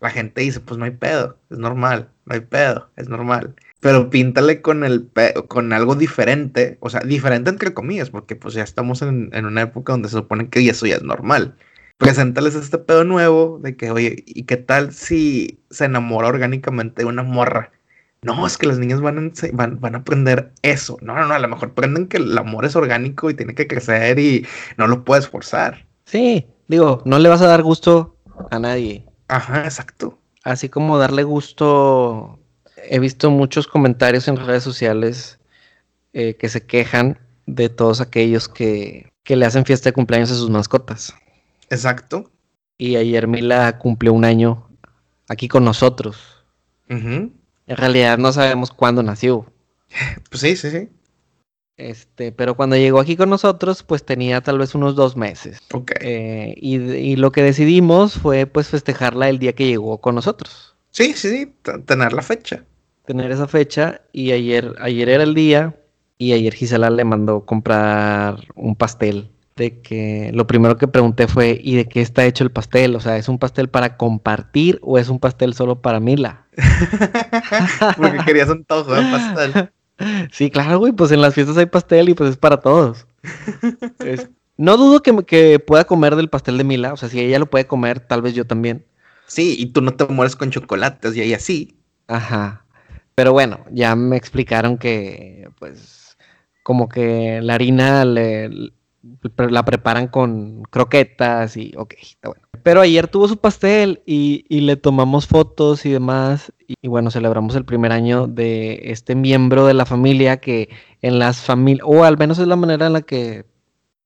la gente dice, pues no hay pedo, es normal, no hay pedo, es normal. Pero píntale con el con algo diferente, o sea, diferente entre comillas, porque pues ya estamos en, en una época donde se supone que eso ya es normal. Preséntales este pedo nuevo de que, oye, ¿y qué tal si se enamora orgánicamente de una morra? No, es que las niñas van a, van, van a aprender eso. No, no, no, a lo mejor aprenden que el amor es orgánico y tiene que crecer y no lo puedes forzar. Sí, digo, no le vas a dar gusto a nadie. Ajá, exacto. Así como darle gusto, he visto muchos comentarios en redes sociales eh, que se quejan de todos aquellos que, que le hacen fiesta de cumpleaños a sus mascotas. Exacto. Y ayer Mila cumplió un año aquí con nosotros. Uh -huh. En realidad no sabemos cuándo nació. Pues sí, sí, sí. Este, pero cuando llegó aquí con nosotros, pues tenía tal vez unos dos meses. Ok. Eh, y, y, lo que decidimos fue pues festejarla el día que llegó con nosotros. Sí, sí, sí, tener la fecha. Tener esa fecha. Y ayer, ayer era el día. Y ayer Gisela le mandó comprar un pastel. De que lo primero que pregunté fue: ¿y de qué está hecho el pastel? O sea, ¿es un pastel para compartir o es un pastel solo para Mila? Porque querías un tojo de pastel. Sí, claro, güey, pues en las fiestas hay pastel y pues es para todos. no dudo que, que, pueda comer del pastel de Mila, o sea, si ella lo puede comer, tal vez yo también. Sí, y tú no te mueres con chocolates y ella sí. Ajá. Pero bueno, ya me explicaron que, pues, como que la harina le, la preparan con croquetas y, ok, está bueno. Pero ayer tuvo su pastel y, y le tomamos fotos y demás. Y, bueno, celebramos el primer año de este miembro de la familia que en las familias, o al menos es la manera en la que,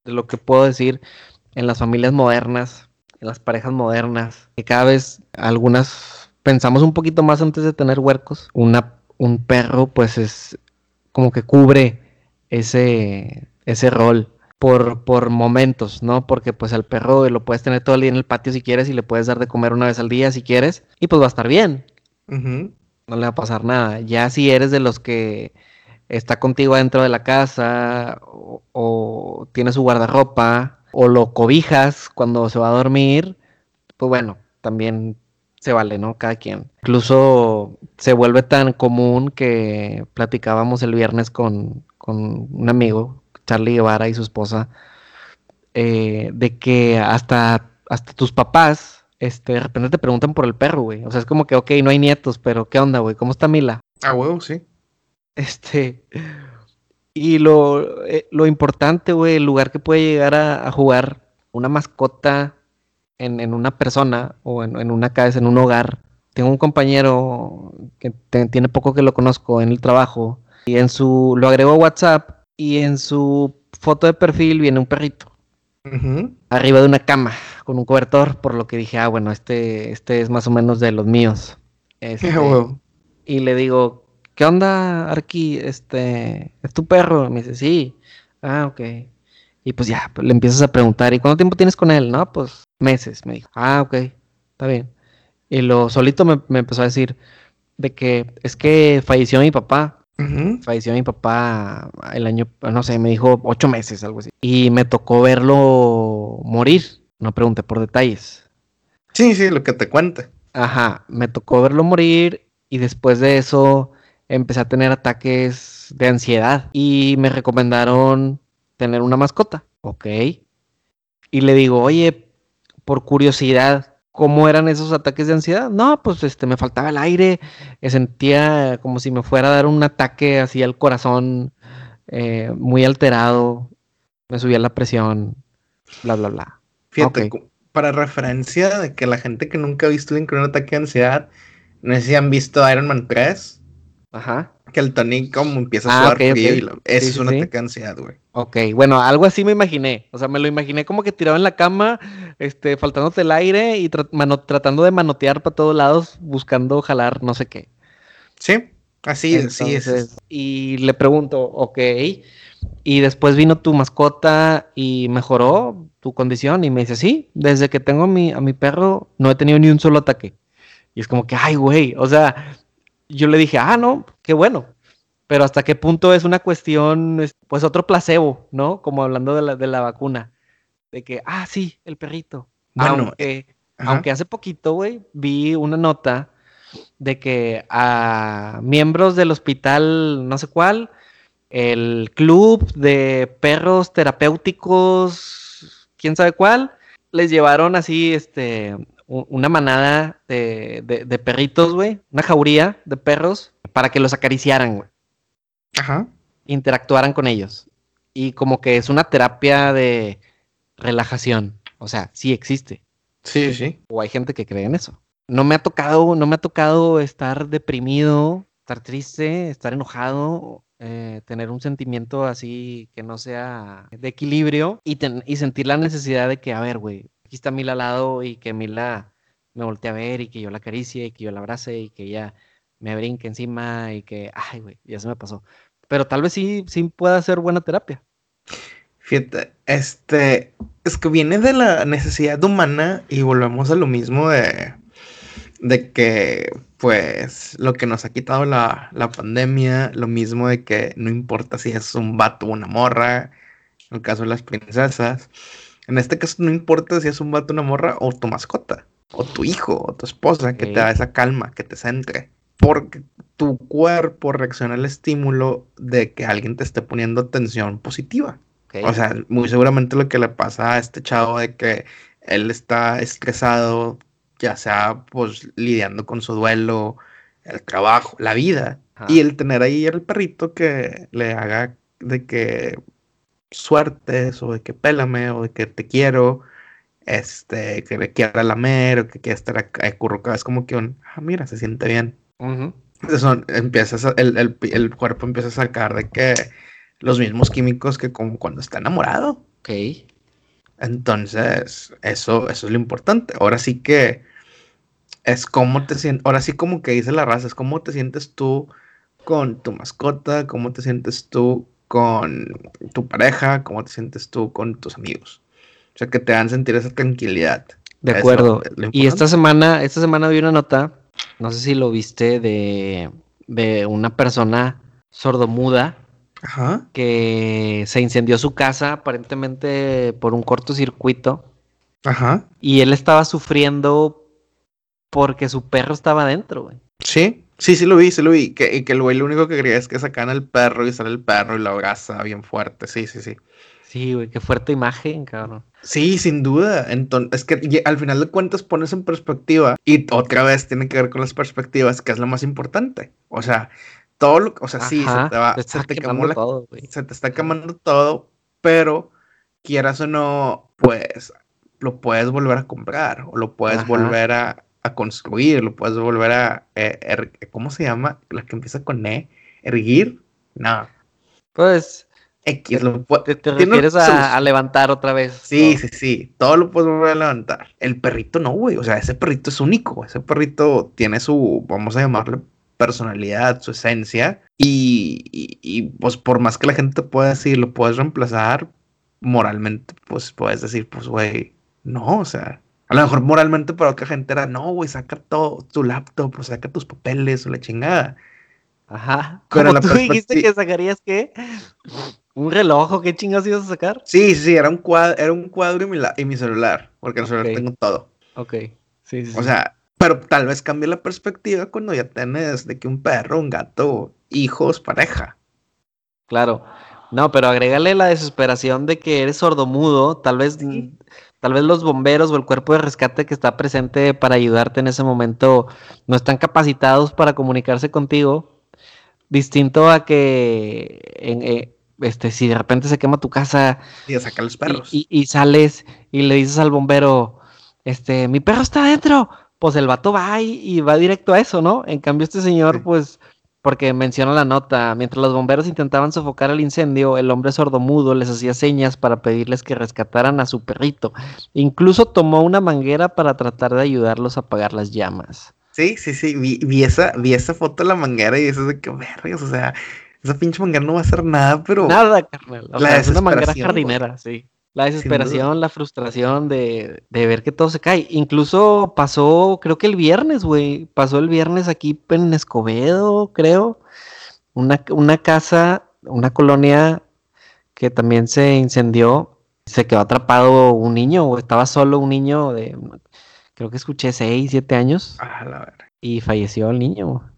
de lo que puedo decir, en las familias modernas, en las parejas modernas, que cada vez algunas pensamos un poquito más antes de tener huercos. Una, un perro, pues es como que cubre ese, ese rol por, por momentos, ¿no? Porque pues al perro lo puedes tener todo el día en el patio si quieres y le puedes dar de comer una vez al día si quieres y pues va a estar bien. Uh -huh. No le va a pasar nada. Ya si eres de los que está contigo dentro de la casa o, o tiene su guardarropa o lo cobijas cuando se va a dormir, pues bueno, también se vale, ¿no? Cada quien. Incluso se vuelve tan común que platicábamos el viernes con, con un amigo Charlie Guevara y su esposa, eh, de que hasta, hasta tus papás, este, de repente te preguntan por el perro, güey. O sea, es como que, ok, no hay nietos, pero ¿qué onda, güey? ¿Cómo está Mila? Ah, huevo, sí. Este. Y lo, eh, lo importante, güey, el lugar que puede llegar a, a jugar una mascota en, en, una persona o en, en, una casa, en un hogar. Tengo un compañero que te, tiene poco que lo conozco en el trabajo y en su lo agregó a WhatsApp y en su foto de perfil viene un perrito. Uh -huh. Arriba de una cama, con un cobertor, por lo que dije, ah, bueno, este, este es más o menos de los míos. Este, wow. Y le digo, ¿qué onda, Arki? Este, ¿es tu perro? Me dice, sí. Ah, ok. Y pues ya, pues le empiezas a preguntar, ¿y cuánto tiempo tienes con él? No, pues meses, me dijo. Ah, ok, está bien. Y lo solito me, me empezó a decir de que es que falleció mi papá. Uh -huh. Falleció mi papá el año, no sé, me dijo ocho meses, algo así. Y me tocó verlo morir. No pregunté por detalles. Sí, sí, lo que te cuente. Ajá, me tocó verlo morir y después de eso empecé a tener ataques de ansiedad y me recomendaron tener una mascota. Ok. Y le digo, oye, por curiosidad, ¿Cómo eran esos ataques de ansiedad? No, pues este, me faltaba el aire, sentía como si me fuera a dar un ataque así al corazón, eh, muy alterado, me subía la presión, bla, bla, bla. Fíjate, okay. para referencia de que la gente que nunca ha visto increíble ataque de ansiedad, no sé si han visto Iron Man 3. Ajá. Que el Tony como empieza a Ah, sudar y lo- eso Sí, es un sí. ataque de ansiedad, güey. Ok, bueno, algo así me imaginé. O sea, me lo imaginé como que tirado en la cama, este, faltándote el aire y tra- tratando de manotear para todos lados, buscando jalar no sé qué. Sí, así, así es. Y le pregunto, ok. Y después vino tu mascota y mejoró tu condición. Y me dice, sí, desde que tengo a mi, a mi perro no he tenido ni un solo ataque. Y es como que, ay, güey. O sea, yo le dije, ah, no, qué bueno. Pero hasta qué punto es una cuestión, es, pues otro placebo, ¿no? Como hablando de la, de la vacuna. De que, ah, sí, el perrito. Bueno, aunque, Ajá. aunque hace poquito, güey, vi una nota de que a miembros del hospital, no sé cuál, el club de perros terapéuticos, quién sabe cuál, les llevaron así, este, una manada de, de- de perritos, güey, una jauría de perros para que los acariciaran, güey, Ajá. interactuaran con ellos. Y como que es una terapia de relajación. O sea, sí existe Sí, sí. o hay gente que cree en eso. No me ha tocado, no me ha tocado estar deprimido, estar triste, estar enojado, eh, tener un sentimiento así que no sea de equilibrio y, ten- y sentir la necesidad de que, a ver, güey, aquí está Mila al lado y que Mila me voltee a ver y que yo la acaricie y que yo la abrace y que ella me brinque encima y que, ay, güey, ya se me pasó. Pero tal vez sí, sí pueda ser buena terapia. Fíjate, este, es que viene de la necesidad humana y volvemos a lo mismo de, de que, pues, lo que nos ha quitado la, la pandemia, lo mismo de que no importa si es un vato o una morra, en el caso de las princesas, en este caso no importa si es un vato, una morra o tu mascota, o tu hijo, o tu esposa, que te da esa calma, que te centre, porque tu cuerpo reacciona al estímulo de que alguien te esté poniendo atención positiva. O sea, muy seguramente lo que le pasa a este chavo de que él está estresado, ya sea pues lidiando con su duelo, el trabajo, la vida, Ajá. y el tener ahí el perrito que le haga de que suertes o de que pélame o de que te quiero, este, que le quiera lamer o que quiera estar acurrucado, es como que un, ah, mira, se siente bien. Eso empiezas a- el, el- el cuerpo empieza a sacar de que los mismos químicos que como cuando está enamorado. Ok. Entonces, eso, eso es lo importante. Ahora sí que es cómo te sientes, ahora sí como que dice la raza, es cómo te sientes tú con tu mascota, cómo te sientes tú con tu pareja, cómo te sientes tú con tus amigos. O sea, que te dan sentir esa tranquilidad. De acuerdo. es lo Y esta semana, esta semana vi una nota, no sé si lo viste, de, de una persona sordomuda Ajá. que se incendió su casa aparentemente por un cortocircuito Ajá. y él estaba sufriendo porque su perro estaba adentro, güey. Sí, sí, sí lo vi, sí lo vi. Que, y que el güey lo único que quería es que sacan al perro y sale el perro y lo abraza bien fuerte. Sí, sí, sí. Sí, güey, qué fuerte imagen, cabrón. Sí, sin duda. Entonces, es que al final de cuentas pones en perspectiva y otra vez tiene que ver con las perspectivas, que es lo más importante. O sea, todo lo, o sea, sí, se te va, te se te quemó la- todo, güey. se te está quemando todo, pero quieras o no, pues lo puedes volver a comprar o lo puedes Ajá. volver a, a construir, lo puedes volver a, eh, er- ¿cómo se llama? La que empieza con E, erguir, no, Pues, X, lo te, refieres a, a levantar otra vez. Sí, sí, sí, todo lo puedes volver a levantar. El perrito no, güey, o sea, ese perrito es único, ese perrito tiene su, vamos a llamarle personalidad, su esencia, y, y- y, pues por más que la gente te pueda decir, lo puedes reemplazar, moralmente, pues puedes decir, pues, güey, no, o sea, a lo mejor moralmente para otra gente era, no, güey, saca todo, tu laptop, o saca tus papeles, o la chingada. Ajá. Pero Como tú dijiste que sacarías qué? ¿Un reloj o qué chingados ibas a sacar? Sí, sí, era un cuadro, era un cuadro y mi, la- y mi celular, porque en el celular tengo todo. Ok. Sí, sí, O sea, pero tal vez cambie la perspectiva cuando ya tienes de que un perro, un gato, hijos, pareja. Claro. No, pero agrégale la desesperación de que eres sordomudo, tal vez, Sí. Tal vez los bomberos o el cuerpo de rescate que está presente para ayudarte en ese momento no están capacitados para comunicarse contigo. Distinto a que en, eh, este, si de repente se quema tu casa Y sacar los y, perros. y- y sales y le dices al bombero, este, mi perro está adentro. Pues el vato va y, y va directo a eso, ¿no? En cambio, este señor, Sí. pues, porque menciona la nota, mientras los bomberos intentaban sofocar el incendio, el hombre sordomudo les hacía señas para pedirles que rescataran a su perrito. Incluso tomó una manguera para tratar de ayudarlos a apagar las llamas. Sí, sí, sí, vi, vi esa, vi esa foto de la manguera y eso es de que vergas, o sea, esa pinche manguera no va a hacer nada, pero Nada, carnal. O La sea, es una manguera jardinera, sí. La desesperación, la frustración de, de ver que todo se cae. Incluso pasó, creo que el viernes, güey. Pasó el viernes aquí en Escobedo, creo. Una, una casa, una colonia que también se incendió. Se quedó atrapado un niño, o estaba solo un niño de, creo que escuché 6, 7 años. ah, la verga. Y falleció el niño.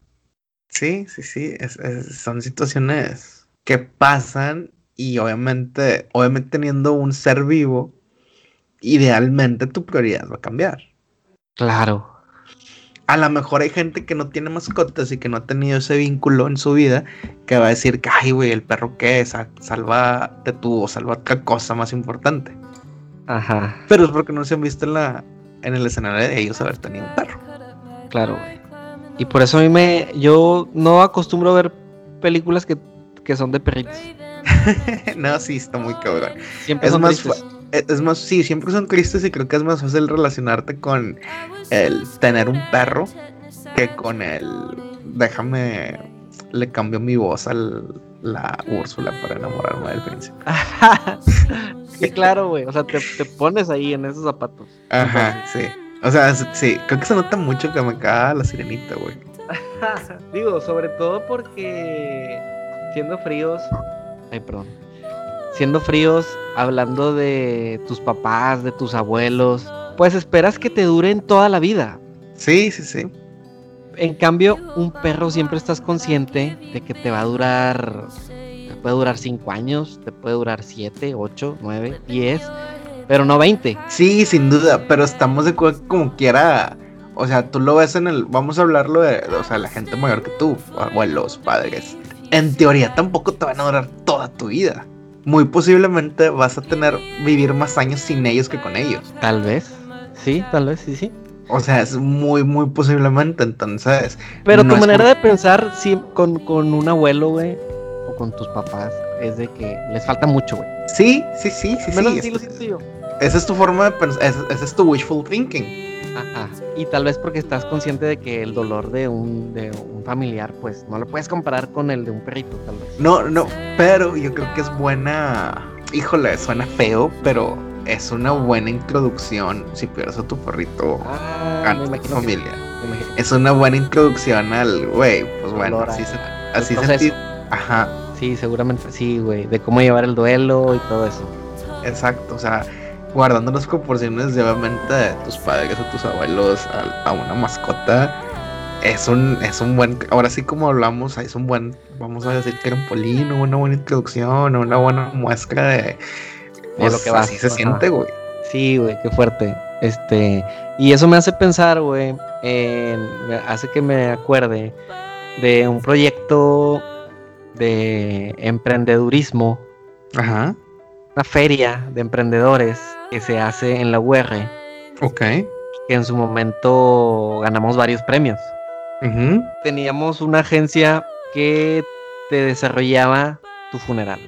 Sí, sí, sí, es- es- son situaciones que pasan y obviamente, obviamente teniendo un ser vivo, idealmente tu prioridad va a cambiar. Claro. A lo mejor hay gente que no tiene mascotas y que no ha tenido ese vínculo en su vida que va a decir que, ay, güey, el perro qué es, sálvate tú o salva otra cosa más importante. Ajá. Pero es porque no se han visto en, la, en el escenario de ellos haber tenido un perro. Claro, güey. Y por eso a mí me. Yo no acostumbro a ver películas que, que son de perritos. no, sí, está muy cabrón. Siempre Es son más, tristes. fu- es más, sí, siempre son tristes y creo que es más fácil relacionarte con el tener un perro que con el déjame le cambio mi voz a la Úrsula para enamorarme del príncipe. sí, claro, güey. O sea, te, te pones ahí en esos zapatos. Ajá, sí. O sea, sí, creo que se nota mucho que me caga la sirenita, güey. Digo, sobre todo porque siendo fríos. Ay, perdón. Siendo fríos, hablando de tus papás, de tus abuelos, pues esperas que te duren toda la vida. Sí, sí, sí. En cambio, un perro siempre estás consciente de que te va a durar. Te puede durar 5 años, te puede durar 7, 8, 9, 10, pero no 20. Sí, sin duda, pero estamos de acuerdo que como quiera. O sea, tú lo ves en el. Vamos a hablarlo de. O sea, la gente mayor que tú, abuelos, padres. En teoría tampoco te van a durar toda tu vida. Muy posiblemente vas a tener. Vivir más años sin ellos que con ellos. Tal vez. Sí, tal vez, sí, sí. O sea, es muy, muy posiblemente. Entonces. Pero No tu manera de pensar sí, con, con un abuelo, güey, o con tus papás, es de que les falta mucho, güey. Sí, sí, sí, sí, Menos sí. así lo es- siento yo. Esa es tu forma de pensar. Ese es tu wishful thinking. Ajá. Y tal vez porque estás consciente de que el dolor de un, de un familiar, pues no lo puedes comparar con el de un perrito, tal vez. No, no, pero yo creo que es buena. Híjole, suena feo, pero es una buena introducción si pierdes a tu perrito Ah, a tu que- familia. Es una buena introducción al güey, pues bueno, Dolor, así, se, así sentí. Ajá, Sí, seguramente sí, güey. De cómo llevar el duelo y todo eso. exacto. O sea, guardando las proporciones de obviamente de tus padres o tus abuelos a, a una mascota. Es un, es un buen, ahora sí como hablamos, es un buen, vamos a decir, trampolín, una buena introducción, una buena muestra de, pues, lo que va. así se Ajá. siente, güey. Sí, güey, qué fuerte. Este, y eso me hace pensar, güey, en- hace que me acuerde de un proyecto de emprendedurismo, Ajá, una feria de emprendedores que se hace en la UR, ok. que en su momento ganamos varios premios. Teníamos una agencia que te desarrollaba tu funeral.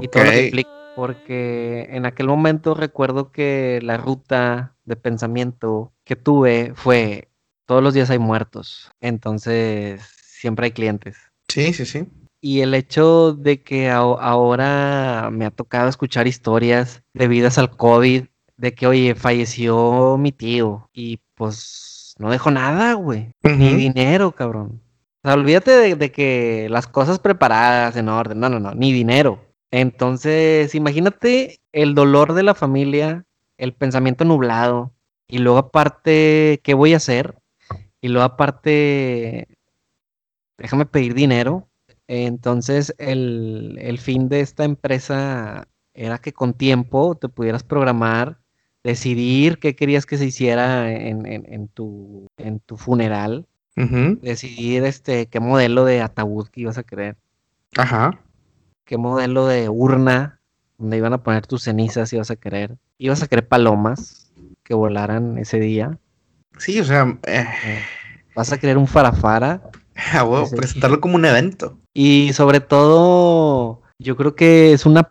y todo lo que. Porque en aquel momento recuerdo que la ruta de pensamiento que tuve fue todos los días hay muertos, entonces siempre hay clientes. Sí, sí, sí. Y el hecho de que ahora me ha tocado escuchar historias debidas al COVID, de que, oye, falleció mi tío y pues no dejó nada, güey. Ni dinero, cabrón. O sea, olvídate de, de que las cosas preparadas en orden. No, no, no, ni dinero. Entonces, imagínate el dolor de la familia, el pensamiento nublado, y luego aparte, ¿qué voy a hacer? Y luego aparte, déjame pedir dinero. Entonces, el, el fin de esta empresa era que con tiempo te pudieras programar, decidir qué querías que se hiciera en, en- en tu, en tu funeral, decidir este, qué modelo de ataúd que ibas a querer, Ajá. qué modelo de urna donde iban a poner tus cenizas ibas a querer. Ibas a querer palomas, que volaran ese día. Sí, o sea, eh, Eh, Vas a crear un farafara. sí. presentarlo como un evento. Y sobre todo, yo creo que es una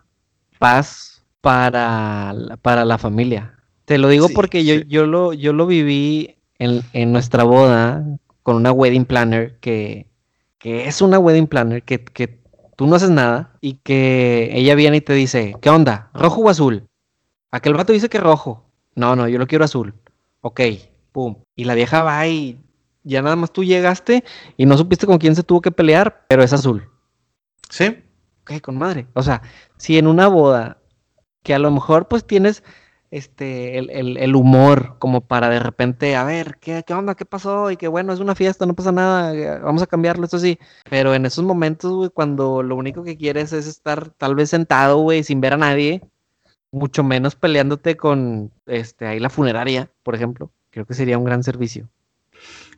paz para, la- para la familia. Te lo digo Sí, porque yo, yo, lo, yo lo viví en, en nuestra boda con una wedding planner que, que es una wedding planner que, que tú no haces nada y que ella viene y te dice, ¿qué onda? ¿Rojo o azul? Aquel vato dice que rojo. No, no, yo lo quiero azul. Ok, pum. Y la vieja va y ya nada más tú llegaste y no supiste con quién se tuvo que pelear, pero es azul. Sí, Ok, con madre. O sea, si en una boda que a lo mejor pues tienes este el, el- el humor como para de repente, a ver, ¿qué, qué onda? ¿Qué pasó? Y que bueno, es una fiesta, no pasa nada, eh, vamos a cambiarlo, esto sí. Pero en esos momentos, güey, cuando lo único que quieres es estar tal vez sentado, güey, sin ver a nadie, mucho menos peleándote con este ahí la funeraria, por ejemplo. Creo que sería un gran servicio.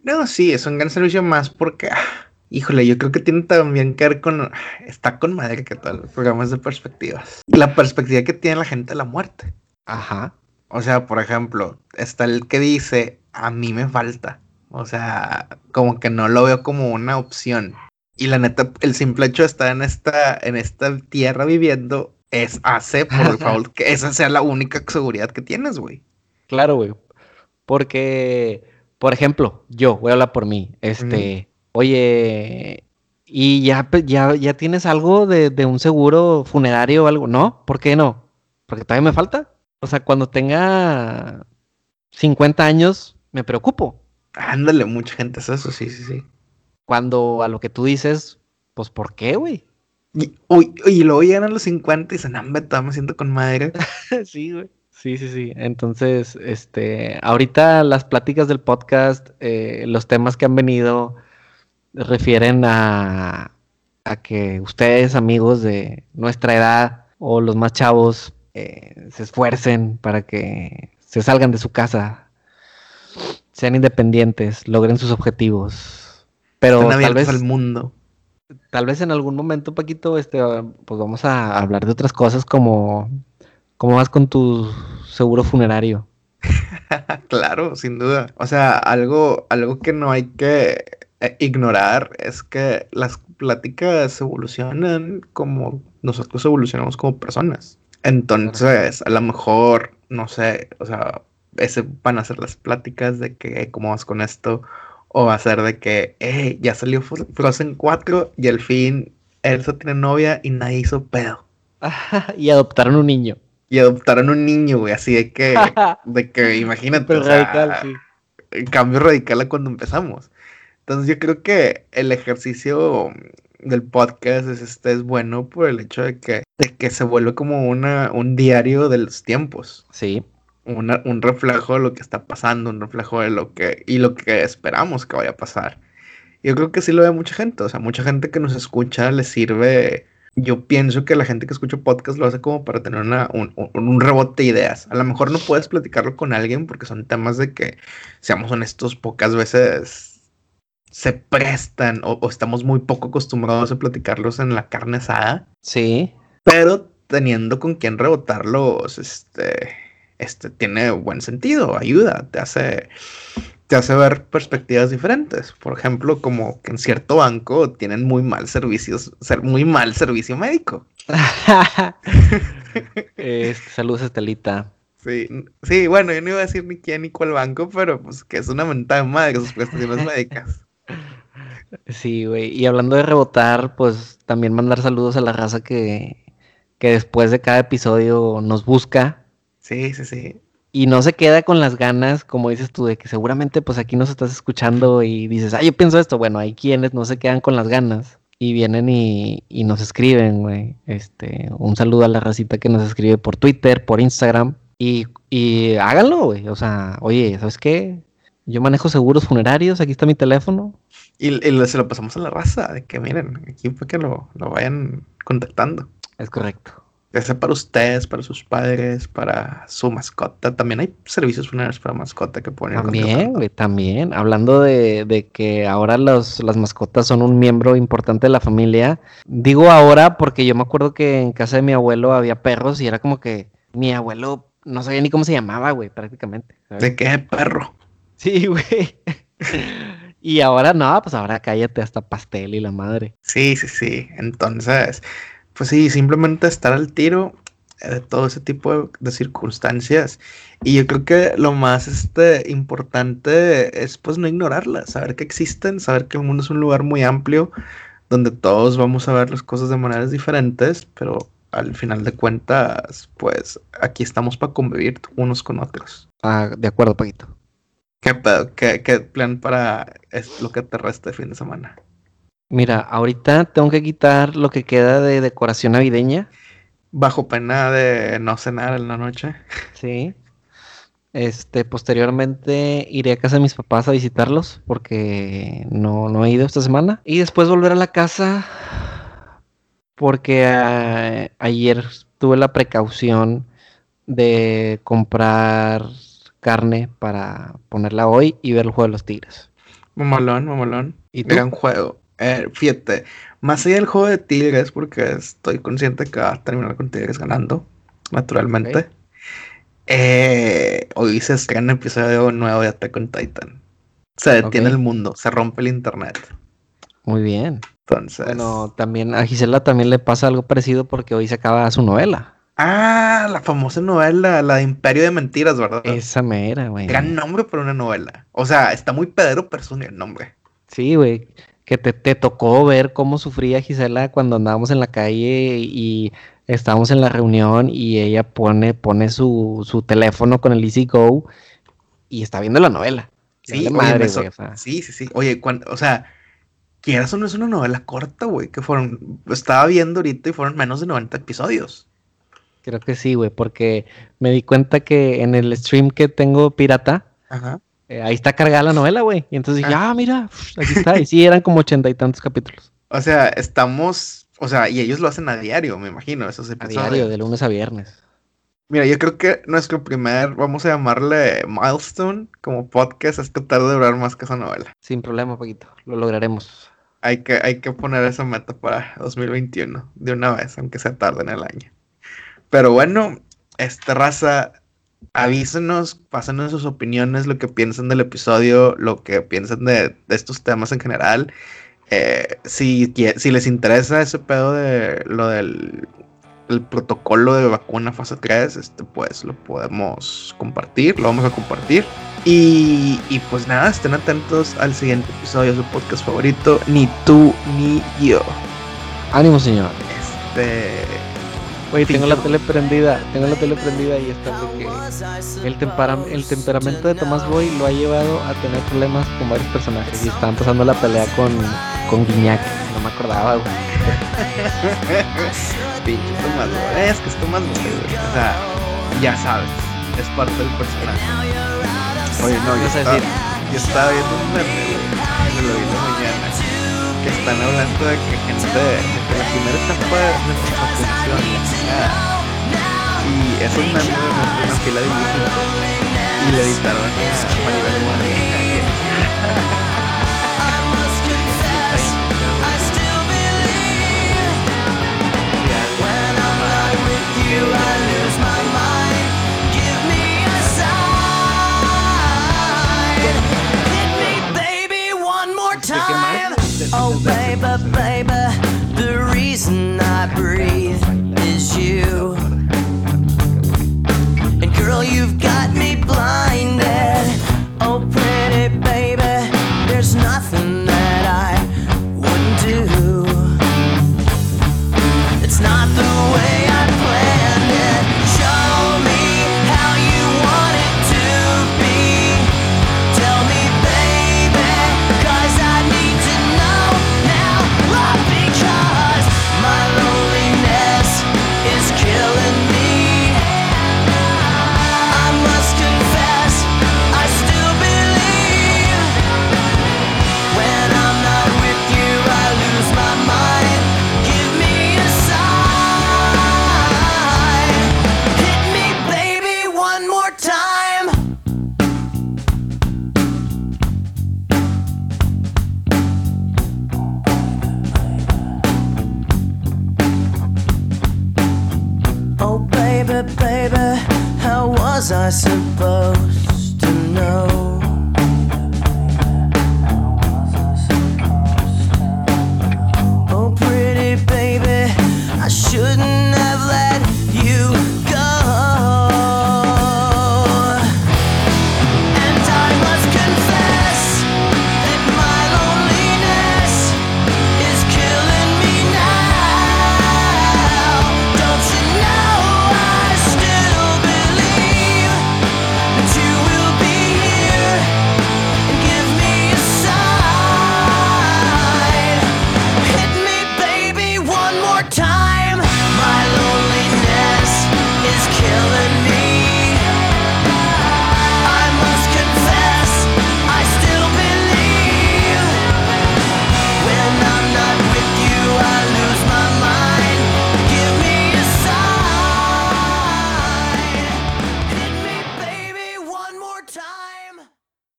No, sí, es un gran servicio más porque, ah, híjole, yo creo que tiene también que ver con, está con madre que tal, programas de perspectivas. La perspectiva que tiene la gente de la muerte. Ajá. O sea, por ejemplo, está el que dice, a mí me falta. O sea, como que no lo veo como una opción. Y la neta, el simple hecho de estar en esta, en esta tierra viviendo es hace por el favor que esa sea la única seguridad que tienes, güey. Claro, güey. Porque, por ejemplo, yo voy a hablar por mí. Este, oye, ¿y ya, pe- ya, ya tienes algo de, de un seguro funerario o algo? ¿No? ¿Por qué no? Porque todavía me falta. O sea, cuando tenga 50 años, me preocupo. Ándale, mucha gente hace eso, sí, sí, sí. Cuando a lo que tú dices, pues, ¿por qué, güey? Y, uy, y luego llegan a los 50 y dicen, hombre, todavía me siento con madre. Sí, güey. Sí, sí, sí. Entonces, este, ahorita las pláticas del podcast, eh, los temas que han venido refieren a, a que ustedes, amigos de nuestra edad o los más chavos, eh, se esfuercen para que se salgan de su casa, sean independientes, logren sus objetivos. Pero Están tal vez al mundo. tal vez en algún momento, Paquito, este, pues vamos a hablar de otras cosas como cómo vas con tu seguro funerario. Claro, sin duda. O sea, algo, algo que no hay que eh, ignorar es que las pláticas evolucionan como nosotros evolucionamos como personas. Entonces, a lo mejor, no sé, o sea, ese van a ser las pláticas de que "Eh, cómo vas con esto, o va a ser de que, eh, ya salió Fro- Frozen 4 y al fin Elsa tiene novia y nadie hizo pedo. y adoptaron un niño. Y adoptaron un niño, güey, así de que, de que imagínate, Pero o sea, radical, sí. el cambio radical a cuando empezamos. Entonces yo creo que el ejercicio del podcast es, este, es bueno por el hecho de que, de que se vuelve como una, un diario de los tiempos, Sí, una- un reflejo de lo que está pasando, un reflejo de lo que, y lo que esperamos que vaya a pasar. Yo creo que sí lo ve mucha gente, o sea, mucha gente que nos escucha le sirve. Yo pienso que la gente que escucha podcast lo hace como para tener una, un, un- rebote de ideas. A lo mejor no puedes platicarlo con alguien porque son temas de que, seamos honestos, pocas veces se prestan o, o estamos muy poco acostumbrados a platicarlos en la carne asada. sí. Pero teniendo con quien rebotarlos, este, este tiene buen sentido, ayuda, te hace, te hace ver perspectivas diferentes. Por ejemplo, como que en cierto banco tienen muy mal servicios, ser muy mal servicio médico. Este, saludos, Estelita. Sí, sí, bueno, yo no iba a decir ni quién ni cuál banco, pero pues que es una mentada de madre sus prestaciones médicas. Sí, güey. Y hablando de rebotar, pues también mandar saludos a la raza que, que después de cada episodio nos busca Sí, sí, sí. Y no se queda con las ganas, como dices tú, de que seguramente pues aquí nos estás escuchando y dices, ah, yo pienso esto. Bueno, hay quienes no se quedan con las ganas y vienen y, y nos escriben, güey. Este, un saludo a la racita que nos escribe por Twitter, por Instagram y, y háganlo, güey. O sea, oye, ¿sabes qué? Yo manejo seguros funerarios, aquí está mi teléfono. Y, y se lo pasamos a la raza, de que miren, aquí para que lo, lo vayan contactando. Es correcto. Ya sea para ustedes, para sus padres, para su mascota. También hay servicios funerarios para mascota que pueden ir También, güey, también. Hablando de, de que ahora los, las mascotas son un miembro importante de la familia. Digo ahora porque yo me acuerdo que en casa de mi abuelo había perros y era como que mi abuelo no sabía ni cómo se llamaba, güey, prácticamente. ¿De qué perro? Sí, güey. y ahora no, pues ahora cállate hasta pastel y la madre. Sí, sí, sí. Entonces, pues sí, simplemente estar al tiro de todo ese tipo de, circunstancias. Y yo creo que lo más este, importante es pues no ignorarlas, saber que existen, saber que el mundo es un lugar muy amplio donde todos vamos a ver las cosas de maneras diferentes, pero al final de cuentas, pues aquí estamos para convivir unos con otros. Ah, de acuerdo, Paquito. ¿Qué, qué, plan para lo que te resta de fin de semana? Mira, ahorita tengo que quitar lo que queda de decoración navideña. Bajo pena de no cenar en la noche. Sí. Este, posteriormente iré a casa de mis papás a visitarlos porque no, no he ido esta semana. Y después volver a la casa porque eh, ayer tuve la precaución de comprar carne para ponerla hoy y ver el juego de los Tigres. Mamalón, mamalón. ¿Y Gran juego. Eh, fíjate, más allá del juego de Tigres, porque estoy consciente que va a terminar con Tigres ganando, naturalmente. Eh, hoy se estrena un episodio nuevo de Attack on Titan. Se detiene el mundo, se rompe el internet. Muy bien. Entonces. Bueno, también a Gisela también le pasa algo parecido porque hoy se acaba su novela. Ah, la famosa novela, la de Imperio de Mentiras, ¿verdad? Esa mera, güey. Gran nombre para una novela. O sea, está muy pedero, pero es un nombre. Sí, güey. Que te, te, tocó ver cómo sufría Gisela cuando andábamos en la calle y estábamos en la reunión y ella pone, pone su, su teléfono con el Easy Go y está viendo la novela. Sí, madre, güey, sí, sí, sí. Oye, cuando, o sea, quieras o no es una novela corta, güey, que fueron, estaba viendo ahorita y fueron menos de 90 episodios. Creo que sí, güey, porque me di cuenta que en el stream que tengo pirata, eh, ahí está cargada la novela, güey. Y entonces dije, ah, ah mira, aquí está. Y sí, eran como ochenta y tantos capítulos. O sea, estamos o sea, y ellos lo hacen a diario, me imagino, esos episodios. A diario, de lunes a viernes. Mira, yo creo que nuestro primer, vamos a llamarle milestone como podcast, es tratar de durar más que esa novela. Sin problema, Paquito, lo lograremos. Hay que, hay que poner esa meta para 2021, de una vez, aunque sea tarde en el año. Pero bueno, esta raza, avísenos, pásenos sus opiniones, lo que piensan del episodio, lo que piensan de, de estos temas en general. Eh, si, si les interesa ese pedo de lo del el protocolo de vacuna fase 3, este, pues lo podemos compartir, lo vamos a compartir. Y, y, pues nada, estén atentos al siguiente episodio de su podcast favorito, Ni tú ni yo. Ánimo, señor. Este. Oye, tengo la tele prendida, tengo la tele prendida y está de que el, el temperamento de Tomás Boy lo ha llevado a tener problemas con varios personajes y están pasando la pelea con con Guiñac. No me acordaba, güey. Pinche Tomás, Es que es Tomás, güey. O sea, ya sabes. Es parte del personaje. Oye, no, yo estaba, yo estaba viendo un meme, güey. lo vi en la mañana. Que están hablando de que gente. De que la primera etapa de nuestra vacunación. Y esos memes de una fila de Y le editaron a Maribel Guardia. Oh, baby, baby, the reason I breathe is you.